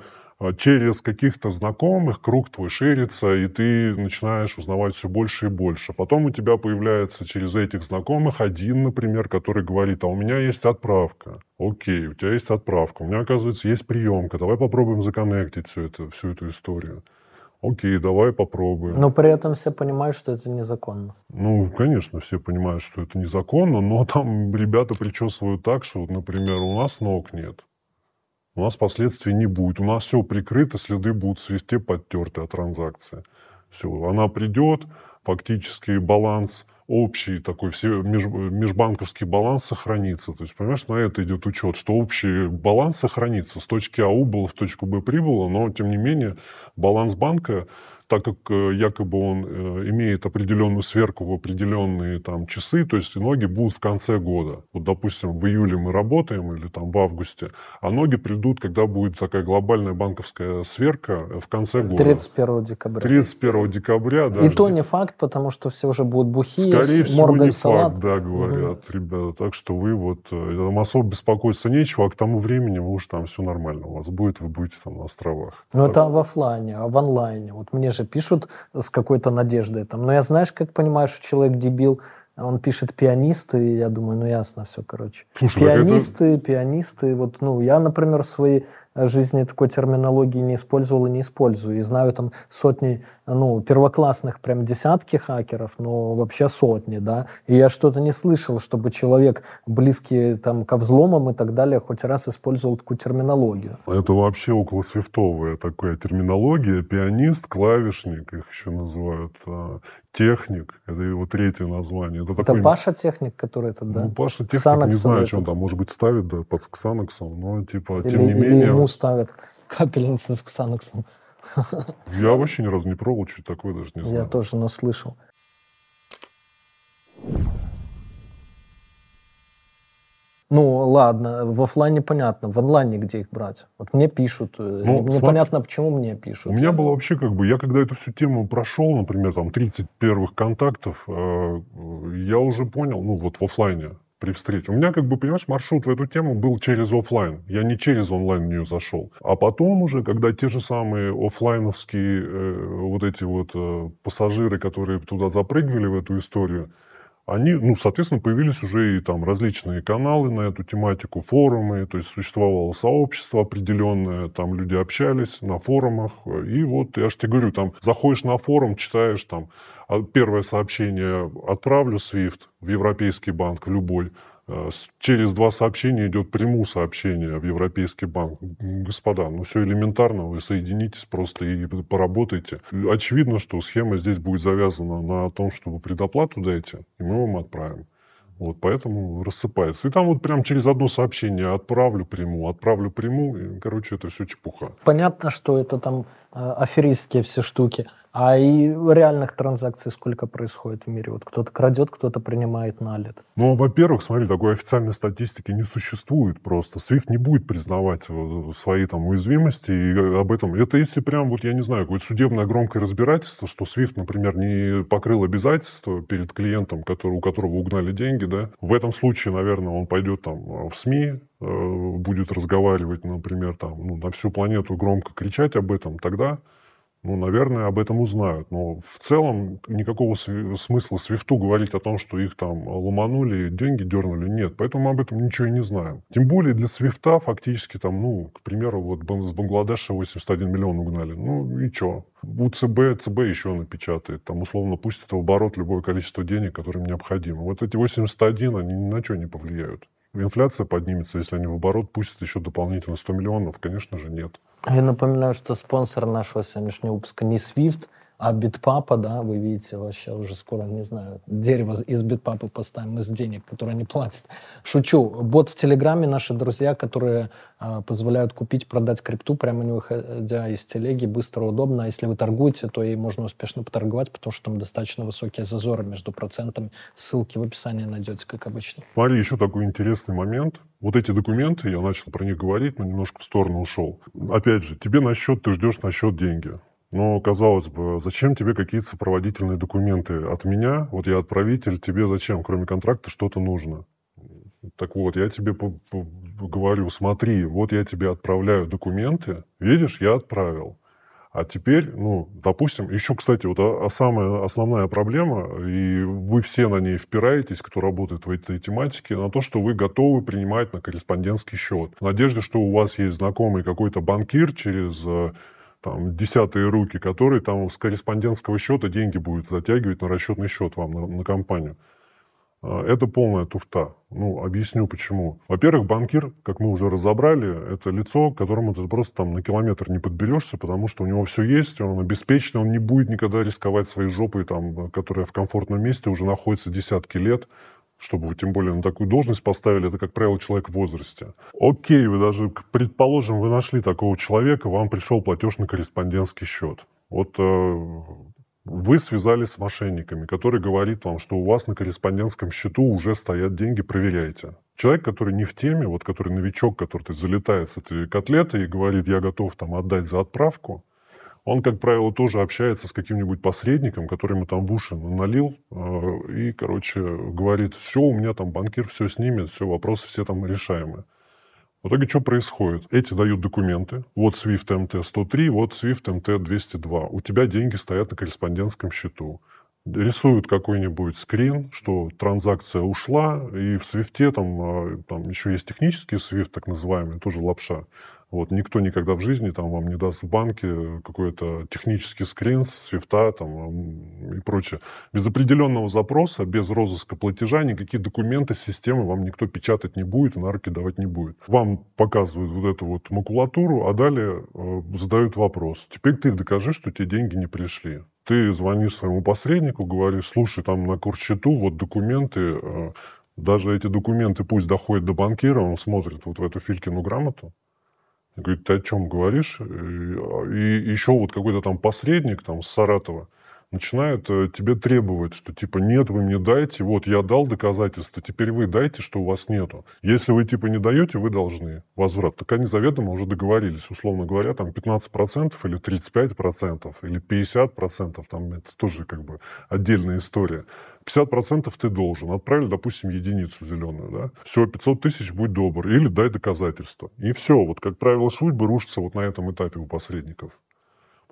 через каких-то знакомых круг твой ширится, и ты начинаешь узнавать все больше и больше. Потом у тебя появляется через этих знакомых один, например, который говорит, а у меня есть отправка. Окей, у тебя есть отправка. У меня, оказывается, есть приемка. Давай попробуем законнектить всю, это, всю эту историю. Окей, давай попробуем. Но при этом все понимают, что это незаконно. Ну, конечно, все понимают, что это незаконно, но там ребята причесывают так, что, вот, например, у нас ног нет у нас последствий не будет. У нас все прикрыто, следы будут свести подтерты от транзакции. Все, она придет, фактически баланс общий такой, все, меж, межбанковский баланс сохранится. То есть, понимаешь, на это идет учет, что общий баланс сохранится. С точки А убыло, в точку Б прибыло, но, тем не менее, баланс банка так как э, якобы он э, имеет определенную сверку в определенные там часы, то есть ноги будут в конце года. Вот, допустим, в июле мы работаем или там в августе, а ноги придут, когда будет такая глобальная банковская сверка в конце года. 31 декабря. 31 декабря, да. И то не факт, потому что все уже будут бухие, Скорее всего, мордой не салат. факт, да, говорят угу. ребята. Так что вы вот, э, там особо беспокоиться нечего, а к тому времени вы уж там все нормально у вас будет, вы будете там на островах. Но так. это в офлайне, а в онлайне. Вот мне же пишут с какой-то надеждой. Там. Но я знаешь, как понимаю, что человек дебил, он пишет пианисты, и я думаю, ну ясно все, короче. Слушай, пианисты, это... пианисты. Вот, ну, я, например, в своей жизни такой терминологии не использовал и не использую. И знаю там сотни ну, первоклассных прям десятки хакеров, но вообще сотни, да. И я что-то не слышал, чтобы человек, близкий там ко взломам и так далее, хоть раз использовал такую терминологию. Это вообще около свифтовая такая терминология. Пианист, клавишник, их еще называют, а, техник, это его третье название. Это, это такой... Паша техник, который это, да? Ну, Паша техник, Ксанакс не знаю, что он там, может быть, ставит, да, под Ксанаксом, но, типа, или, тем не или менее... ему ставят капельницы с Ксанаксом. Я вообще ни разу не пробовал, что такое даже не знаю. Я тоже, но слышал. Ну, ладно, в офлайне понятно, в онлайне где их брать? Вот мне пишут, э, ну, непонятно, смотри, почему мне пишут. У меня было вообще как бы, я когда эту всю тему прошел, например, там 30 первых контактов, э, я уже понял, ну вот в офлайне, при встрече. У меня, как бы, понимаешь, маршрут в эту тему был через офлайн. Я не через онлайн в нее зашел. А потом уже, когда те же самые офлайновские э, вот эти вот э, пассажиры, которые туда запрыгивали в эту историю, они, ну, соответственно, появились уже и там различные каналы на эту тематику, форумы, то есть существовало сообщество определенное, там люди общались на форумах, и вот я же тебе говорю, там заходишь на форум, читаешь там первое сообщение отправлю SWIFT в Европейский банк, любой, э, через два сообщения идет приму сообщение в Европейский банк. Господа, ну все элементарно, вы соединитесь просто и поработайте. Очевидно, что схема здесь будет завязана на том, чтобы предоплату дайте, и мы вам отправим. Вот поэтому рассыпается. И там вот прям через одно сообщение отправлю приму, отправлю приму, и, короче, это все чепуха. Понятно, что это там аферистские все штуки. А и реальных транзакций сколько происходит в мире? Вот кто-то крадет, кто-то принимает налет. Ну, во-первых, смотри, такой официальной статистики не существует просто. SWIFT не будет признавать э, свои там уязвимости и об этом. Это если прям, вот я не знаю, какое-то судебное громкое разбирательство, что SWIFT, например, не покрыл обязательства перед клиентом, который, у которого угнали деньги, да. В этом случае, наверное, он пойдет там в СМИ, э, будет разговаривать, например, там, ну, на всю планету громко кричать об этом, тогда ну, наверное, об этом узнают. Но в целом никакого смысла Свифту говорить о том, что их там ломанули, деньги дернули, нет. Поэтому мы об этом ничего и не знаем. Тем более для Свифта фактически там, ну, к примеру, вот с Бангладеша 81 миллион угнали. Ну и что? У ЦБ, ЦБ еще напечатает. Там условно пустит в оборот любое количество денег, которое им необходимо. Вот эти 81, они ни на что не повлияют. Инфляция поднимется, если они в оборот пустят еще дополнительно 100 миллионов? Конечно же, нет. Я напоминаю, что спонсор нашего сегодняшнего выпуска не Swift, а битпапа, да, вы видите, вообще уже скоро, не знаю, дерево из битпапы поставим из денег, которые они платят. Шучу. Бот в Телеграме наши друзья, которые э, позволяют купить, продать крипту, прямо не выходя из телеги, быстро, удобно. А если вы торгуете, то и можно успешно поторговать, потому что там достаточно высокие зазоры между процентами. Ссылки в описании найдете, как обычно. Смотри, еще такой интересный момент. Вот эти документы, я начал про них говорить, но немножко в сторону ушел. Опять же, тебе на счет, ты ждешь на счет деньги. Но, казалось бы, зачем тебе какие-то сопроводительные документы от меня? Вот я отправитель, тебе зачем, кроме контракта, что-то нужно? Так вот, я тебе говорю, смотри, вот я тебе отправляю документы, видишь, я отправил. А теперь, ну, допустим, еще, кстати, вот а, а самая основная проблема, и вы все на ней впираетесь, кто работает в этой тематике, на то, что вы готовы принимать на корреспондентский счет. В надежде, что у вас есть знакомый какой-то банкир через э, там, десятые руки, которые там с корреспондентского счета деньги будет затягивать на расчетный счет вам, на, на компанию. А, это полная туфта. Ну, объясню почему. Во-первых, банкир, как мы уже разобрали, это лицо, которому ты просто там на километр не подберешься, потому что у него все есть, он обеспечен, он не будет никогда рисковать своей жопой, там, которая в комфортном месте уже находится десятки лет чтобы вы тем более на такую должность поставили, это, как правило, человек в возрасте. Окей, вы даже, предположим, вы нашли такого человека, вам пришел платеж на корреспондентский счет. Вот э, вы связались с мошенниками, который говорит вам, что у вас на корреспондентском счету уже стоят деньги, проверяйте. Человек, который не в теме, вот который новичок, который залетает с этой котлеты и говорит, я готов там отдать за отправку, он, как правило, тоже общается с каким-нибудь посредником, который ему там в уши налил, э, и, короче, говорит, все, у меня там банкир все снимет, все, вопросы все там решаемые. В итоге что происходит? Эти дают документы. Вот SWIFT MT-103, вот SWIFT MT-202. У тебя деньги стоят на корреспондентском счету. Рисуют какой-нибудь скрин, что транзакция ушла, и в свифте там, э, там еще есть технический свифт, так называемый, тоже лапша. Вот, никто никогда в жизни там, вам не даст в банке какой-то технический скрин с свифта там, и прочее. Без определенного запроса, без розыска платежа, никакие документы системы вам никто печатать не будет и на руки давать не будет. Вам показывают вот эту вот макулатуру, а далее э, задают вопрос. Теперь ты докажи, что тебе деньги не пришли. Ты звонишь своему посреднику, говоришь, слушай, там на курсчету вот документы, э, даже эти документы пусть доходят до банкира, он смотрит вот в эту Филькину грамоту, Говорит, ты о чем говоришь? И, и еще вот какой-то там посредник там с Саратова начинает э, тебе требовать, что типа нет, вы мне дайте, вот я дал доказательства, теперь вы дайте, что у вас нету. Если вы типа не даете, вы должны возврат. Так они заведомо уже договорились, условно говоря, там 15% или 35% или 50%, там это тоже как бы отдельная история. 50% ты должен. Отправили, допустим, единицу зеленую, да? Все, 500 тысяч, будь добр. Или дай доказательства. И все. Вот, как правило, судьбы рушатся вот на этом этапе у посредников.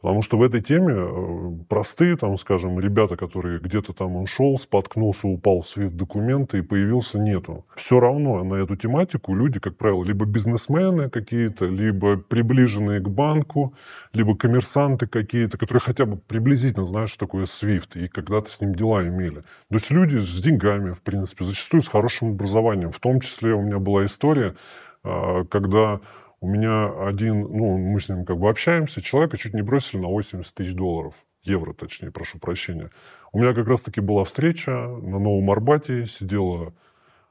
Потому что в этой теме э, простые, там, скажем, ребята, которые где-то там он шел, споткнулся, упал в свет документы и появился, нету. Все равно на эту тематику люди, как правило, либо бизнесмены какие-то, либо приближенные к банку, либо коммерсанты какие-то, которые хотя бы приблизительно знают, что такое SWIFT, и когда-то с ним дела имели. То есть люди с деньгами, в принципе, зачастую с хорошим образованием. В том числе у меня была история, э, когда у меня один, ну, мы с ним как бы общаемся, человека чуть не бросили на 80 тысяч долларов. Евро, точнее, прошу прощения. У меня как раз-таки была встреча на Новом Арбате, сидела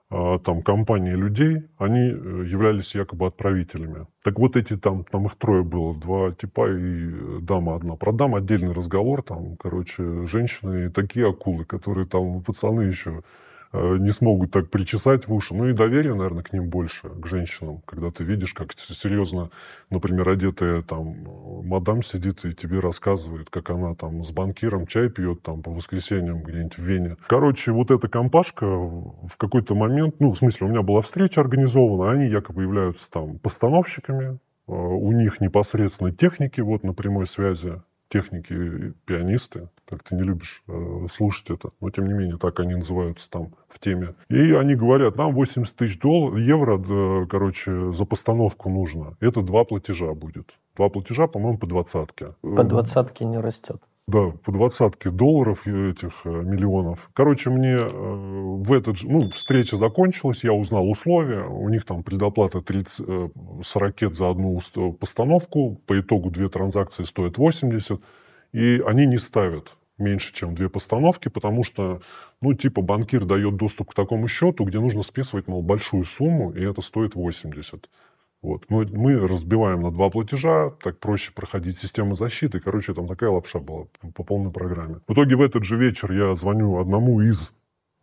а, там компания людей, они э, являлись якобы отправителями. Так вот эти там, там их трое было, два типа и дама одна. Про дам отдельный разговор, там, короче, женщины такие акулы, которые там, пацаны еще Э, не смогут так причесать в уши. Ну и доверие, наверное, к ним больше, к женщинам. Когда ты видишь, как серьезно, например, одетая там мадам сидит и тебе рассказывает, как она там с банкиром чай пьет там по воскресеньям где-нибудь в Вене. Короче, вот эта компашка в какой-то момент, ну, в смысле, у меня была встреча организована, они якобы являются там постановщиками, э, у них непосредственно техники вот на прямой связи техники, пианисты, как ты не любишь э, слушать это, но тем не менее так они называются там в теме. И они говорят, нам 80 тысяч долларов, евро, да, короче, за постановку нужно. Это два платежа будет. Два платежа, по-моему, по двадцатке. По двадцатке не растет. Да, по двадцатке долларов этих э, миллионов. Короче, мне э, в этот же... Ну, встреча закончилась, я узнал условия. У них там предоплата 30, э, с ракет за одну постановку. По итогу две транзакции стоят 80. И они не ставят меньше, чем две постановки, потому что, ну, типа, банкир дает доступ к такому счету, где нужно списывать, мол, большую сумму, и это стоит 80. Вот. Мы, мы разбиваем на два платежа, так проще проходить систему защиты. Короче, там такая лапша была по полной программе. В итоге в этот же вечер я звоню одному из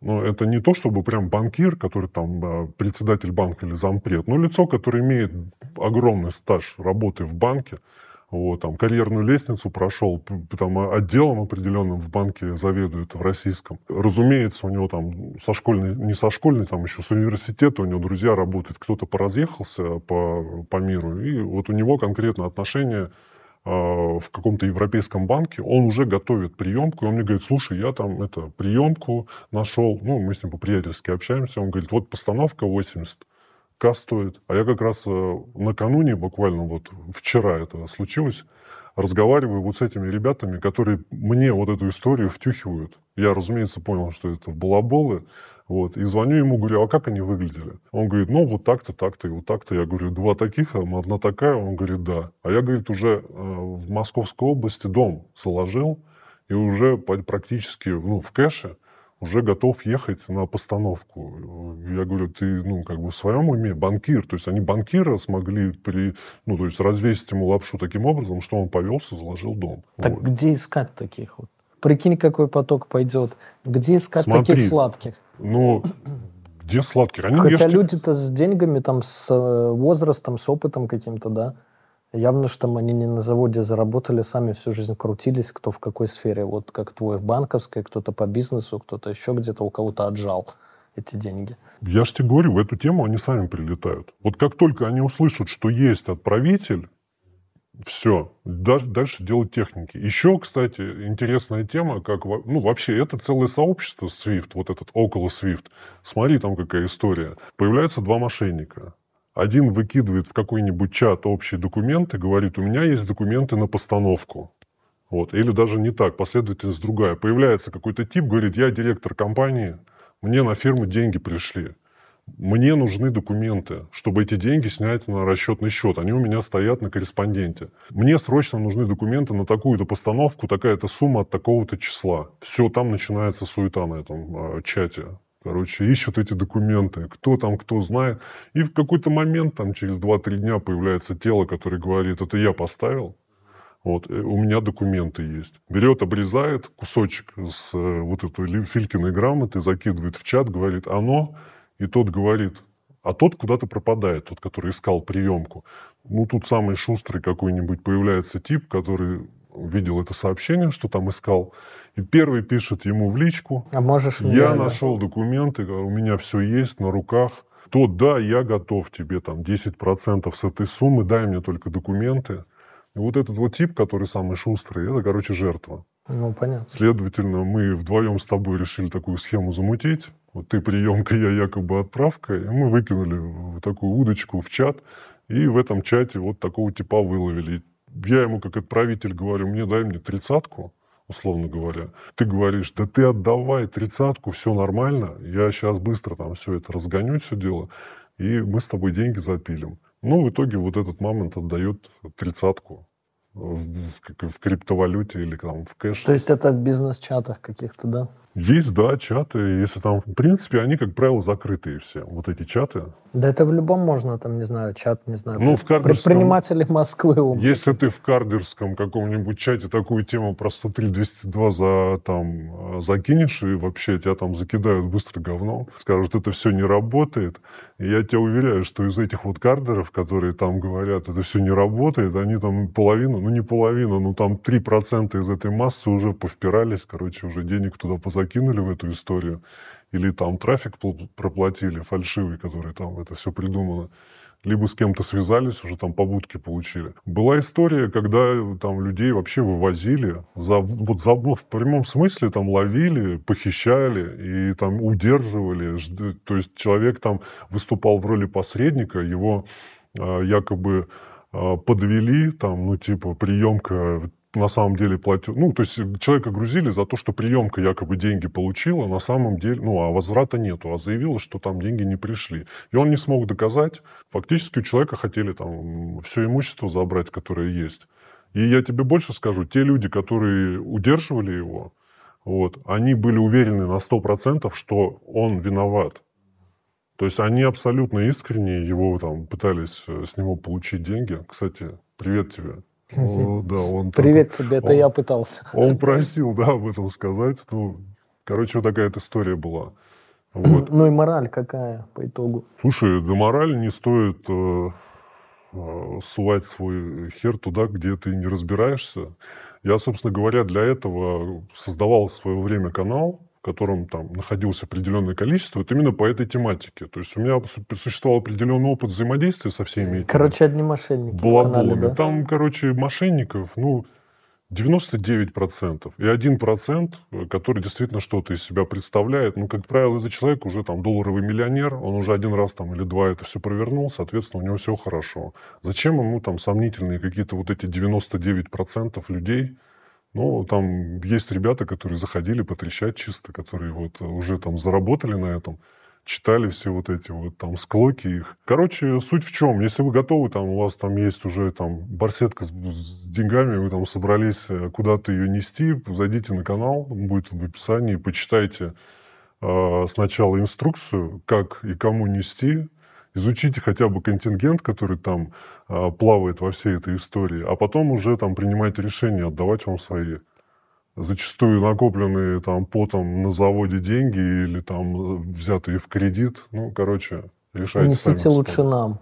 но это не то, чтобы прям банкир, который там председатель банка или зампред, но лицо, которое имеет огромный стаж работы в банке, вот, там, карьерную лестницу прошел, там, отделом определенным в банке заведует в российском. Разумеется, у него там со школьной, не со школьной, там еще с университета, у него друзья работают, кто-то поразъехался по, по миру, и вот у него конкретно отношения э, в каком-то европейском банке, он уже готовит приемку, и он мне говорит, слушай, я там это, приемку нашел, ну, мы с ним по-приятельски общаемся, он говорит, вот постановка 80, К стоит. А я как раз э, накануне, буквально вот вчера это случилось, разговариваю вот с этими ребятами, которые мне вот эту историю втюхивают. Я, разумеется, понял, что это балаболы. Вот, и звоню ему, говорю, а как они выглядели? Он говорит, ну, вот так-то, так-то и вот так-то. Я говорю, два таких, а одна такая? Он говорит, да. А я, говорит, уже э, в Московской области дом заложил, и уже практически ну, в кэше уже готов ехать на постановку. Я говорю, ты, ну, как бы в своем уме банкир. То есть они банкира смогли при, ну, то есть развесить ему лапшу таким образом, что он повелся, заложил дом. Так вот. где искать таких вот? Прикинь, какой поток пойдет. Где искать Смотри, таких сладких? Ну, где сладких? Они Хотя люди-то с деньгами, там, с э, возрастом, с опытом каким-то, да? Явно, что они не на заводе заработали, сами всю жизнь крутились, кто в какой сфере. Вот как твой в банковской, кто-то по бизнесу, кто-то еще где-то у кого-то отжал эти деньги. Я же тебе говорю, в эту тему они сами прилетают. Вот как только они услышат, что есть отправитель, все, дальше, дальше делать техники. Еще, кстати, интересная тема, как, ну, вообще, это целое сообщество SWIFT, вот этот около SWIFT. Смотри, там какая история. Появляются два мошенника. Один выкидывает в какой-нибудь чат общие документы, говорит, у меня есть документы на постановку. Вот. Или даже не так, последовательность другая. Появляется какой-то тип, говорит, я директор компании, мне на фирму деньги пришли. Мне нужны документы, чтобы эти деньги снять на расчетный счет. Они у меня стоят на корреспонденте. Мне срочно нужны документы на такую-то постановку, такая-то сумма от такого-то числа. Все, там начинается суета на этом э, чате. Короче, ищут эти документы, кто там, кто знает. И в какой-то момент, там, через 2-3 дня появляется тело, которое говорит, это я поставил, вот, э, у меня документы есть. Берет, обрезает кусочек с э, вот этой Филькиной грамоты, закидывает в чат, говорит, оно, и тот говорит, а тот куда-то пропадает, тот, который искал приемку. Ну, тут самый шустрый какой-нибудь появляется тип, который видел это сообщение, что там искал, и первый пишет ему в личку. А можешь Я нашел документы, у меня все есть на руках. То да, я готов тебе там 10% с этой суммы, дай мне только документы. И вот этот вот тип, который самый шустрый, это, короче, жертва. Ну, понятно. Следовательно, мы вдвоем с тобой решили такую схему замутить. Вот ты приемка, я якобы отправка. И мы выкинули вот такую удочку в чат. И в этом чате вот такого типа выловили. Я ему как отправитель говорю, мне дай мне тридцатку условно говоря. Ты говоришь, да ты отдавай тридцатку, все нормально, я сейчас быстро там все это разгоню, все дело, и мы с тобой деньги запилим. Ну, в итоге вот этот мамонт отдает тридцатку в, в, в криптовалюте или там в кэш. То есть это в бизнес-чатах каких-то, да? Есть, да, чаты. Если там, в принципе, они, как правило, закрытые все. Вот эти чаты. Да это в любом можно, там, не знаю, чат, не знаю. Ну, в кардерском... Предприниматели Москвы. Если ты в кардерском каком-нибудь чате такую тему про 103-202 за, там, закинешь, и вообще тебя там закидают быстро говном, скажут, это все не работает. И я тебя уверяю, что из этих вот кардеров, которые там говорят, это все не работает, они там половину, ну не половину, ну там 3% из этой массы уже повпирались, короче, уже денег туда позакинули закинули в эту историю, или там трафик проплатили фальшивый, который там это все придумано. либо с кем-то связались, уже там побудки получили. Была история, когда там людей вообще вывозили, за, вот за, в прямом смысле там ловили, похищали и там удерживали. То есть человек там выступал в роли посредника, его э, якобы э, подвели, там, ну, типа, приемка на самом деле платил. Ну, то есть человека грузили за то, что приемка якобы деньги получила, на самом деле, ну, а возврата нету, а заявила, что там деньги не пришли. И он не смог доказать. Фактически у человека хотели там все имущество забрать, которое есть. И я тебе больше скажу, те люди, которые удерживали его, вот, они были уверены на 100%, что он виноват. То есть они абсолютно искренне его там пытались э, с него получить деньги. Кстати, привет тебе. О, да, он Привет так, тебе, это он, я пытался. Он просил, да, об этом сказать. Ну, короче, вот такая эта история была. Вот. [clears throat] Ну и мораль какая по итогу? Слушай, да мораль не стоит э, э, сувать свой хер туда, где ты не разбираешься. Я, собственно говоря, для этого создавал в свое время канал, в котором там находилось определенное количество, вот именно по этой тематике. То есть у меня существовал определенный опыт взаимодействия со всеми этими Короче, одни мошенники. Балаболами. Да? Там, короче, мошенников, ну, 99%. И 1%, который действительно что-то из себя представляет. Ну, как правило, этот человек уже там долларовый миллионер, он уже один раз там или два это все провернул, соответственно, у него все хорошо. Зачем ему там сомнительные какие-то вот эти 99% людей, ну, там есть ребята, которые заходили потрещать чисто, которые вот уже там заработали на этом, читали все вот эти вот там склоки их. Короче, суть в чем? Если вы готовы, там у вас там есть уже там барсетка с, с деньгами, вы там собрались э, куда-то ее нести, зайдите на канал, будет в описании, почитайте э, сначала инструкцию, как и кому нести, изучите хотя бы контингент, который там э, плавает во всей этой истории, а потом уже там принимайте решение отдавать вам свои зачастую накопленные там потом на заводе деньги или там взятые в кредит. Ну, короче, решайте Несите сами лучше нам.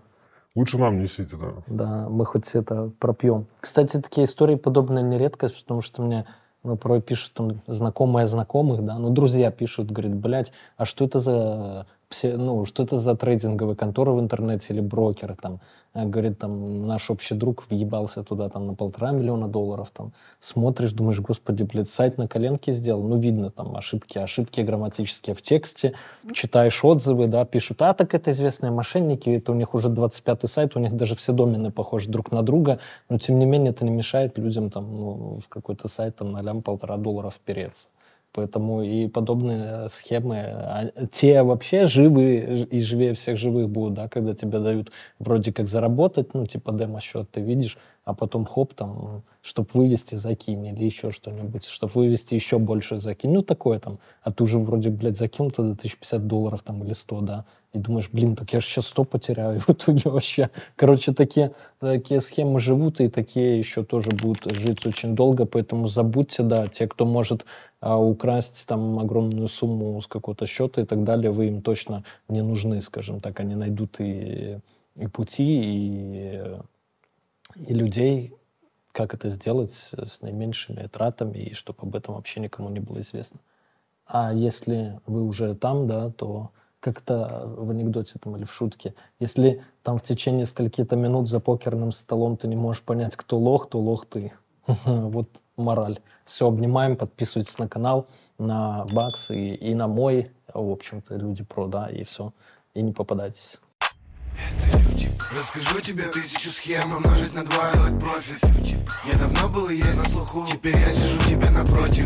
Лучше нам несите, да. Да, мы хоть это пропьем. Кстати, такие истории подобные не редкость, потому что мне ну, порой пишут там знакомые знакомых, да, ну, друзья пишут, говорят, блядь, а что это за ну, что это за трейдинговые конторы в интернете или брокеры, там, э, говорит, там, наш общий друг въебался туда, там, на полтора миллиона долларов, там, смотришь, думаешь, господи, блядь, сайт на коленке сделал, ну, видно, там, ошибки, ошибки грамматические в тексте, читаешь отзывы, да, пишут, а, так это известные мошенники, это у них уже 25-й сайт, у них даже все домены похожи друг на друга, но, тем не менее, это не мешает людям, там, ну, в какой-то сайт, там, на лям полтора долларов переться. Поэтому и подобные схемы, а, те вообще живые и живее всех живых будут, да, когда тебе дают вроде как заработать, ну, типа демо-счет ты видишь, а потом хоп, там, чтобы вывести, закинь, или еще что-нибудь, чтобы вывести еще больше, закинь. Ну, такое там. А ты уже вроде, блядь, закинул тогда 1050 долларов там или 100, да, и думаешь, блин, так я же сейчас 100 потеряю в итоге вообще. Короче, такие, такие схемы живут, и такие еще тоже будут жить очень долго, поэтому забудьте, да, те, кто может а, украсть там огромную сумму с какого-то счета и так далее, вы им точно не нужны, скажем так, они найдут и, и пути, и, и людей, как это сделать с наименьшими тратами, и чтобы об этом вообще никому не было известно. А если вы уже там, да, то как-то в анекдоте там или в шутке, если там в течение скольки-то минут за покерным столом ты не можешь понять, кто лох, то лох ты. [laughs] Вот мораль. Все, обнимаем, подписывайтесь на канал, на Бакс и, и на мой, в общем-то, Люди Про, да, и все. И не попадайтесь. Это люди. Расскажу тебе тысячу схем умножить на два, сделать профит. Я давно был и есть на слуху, теперь я сижу тебе напротив.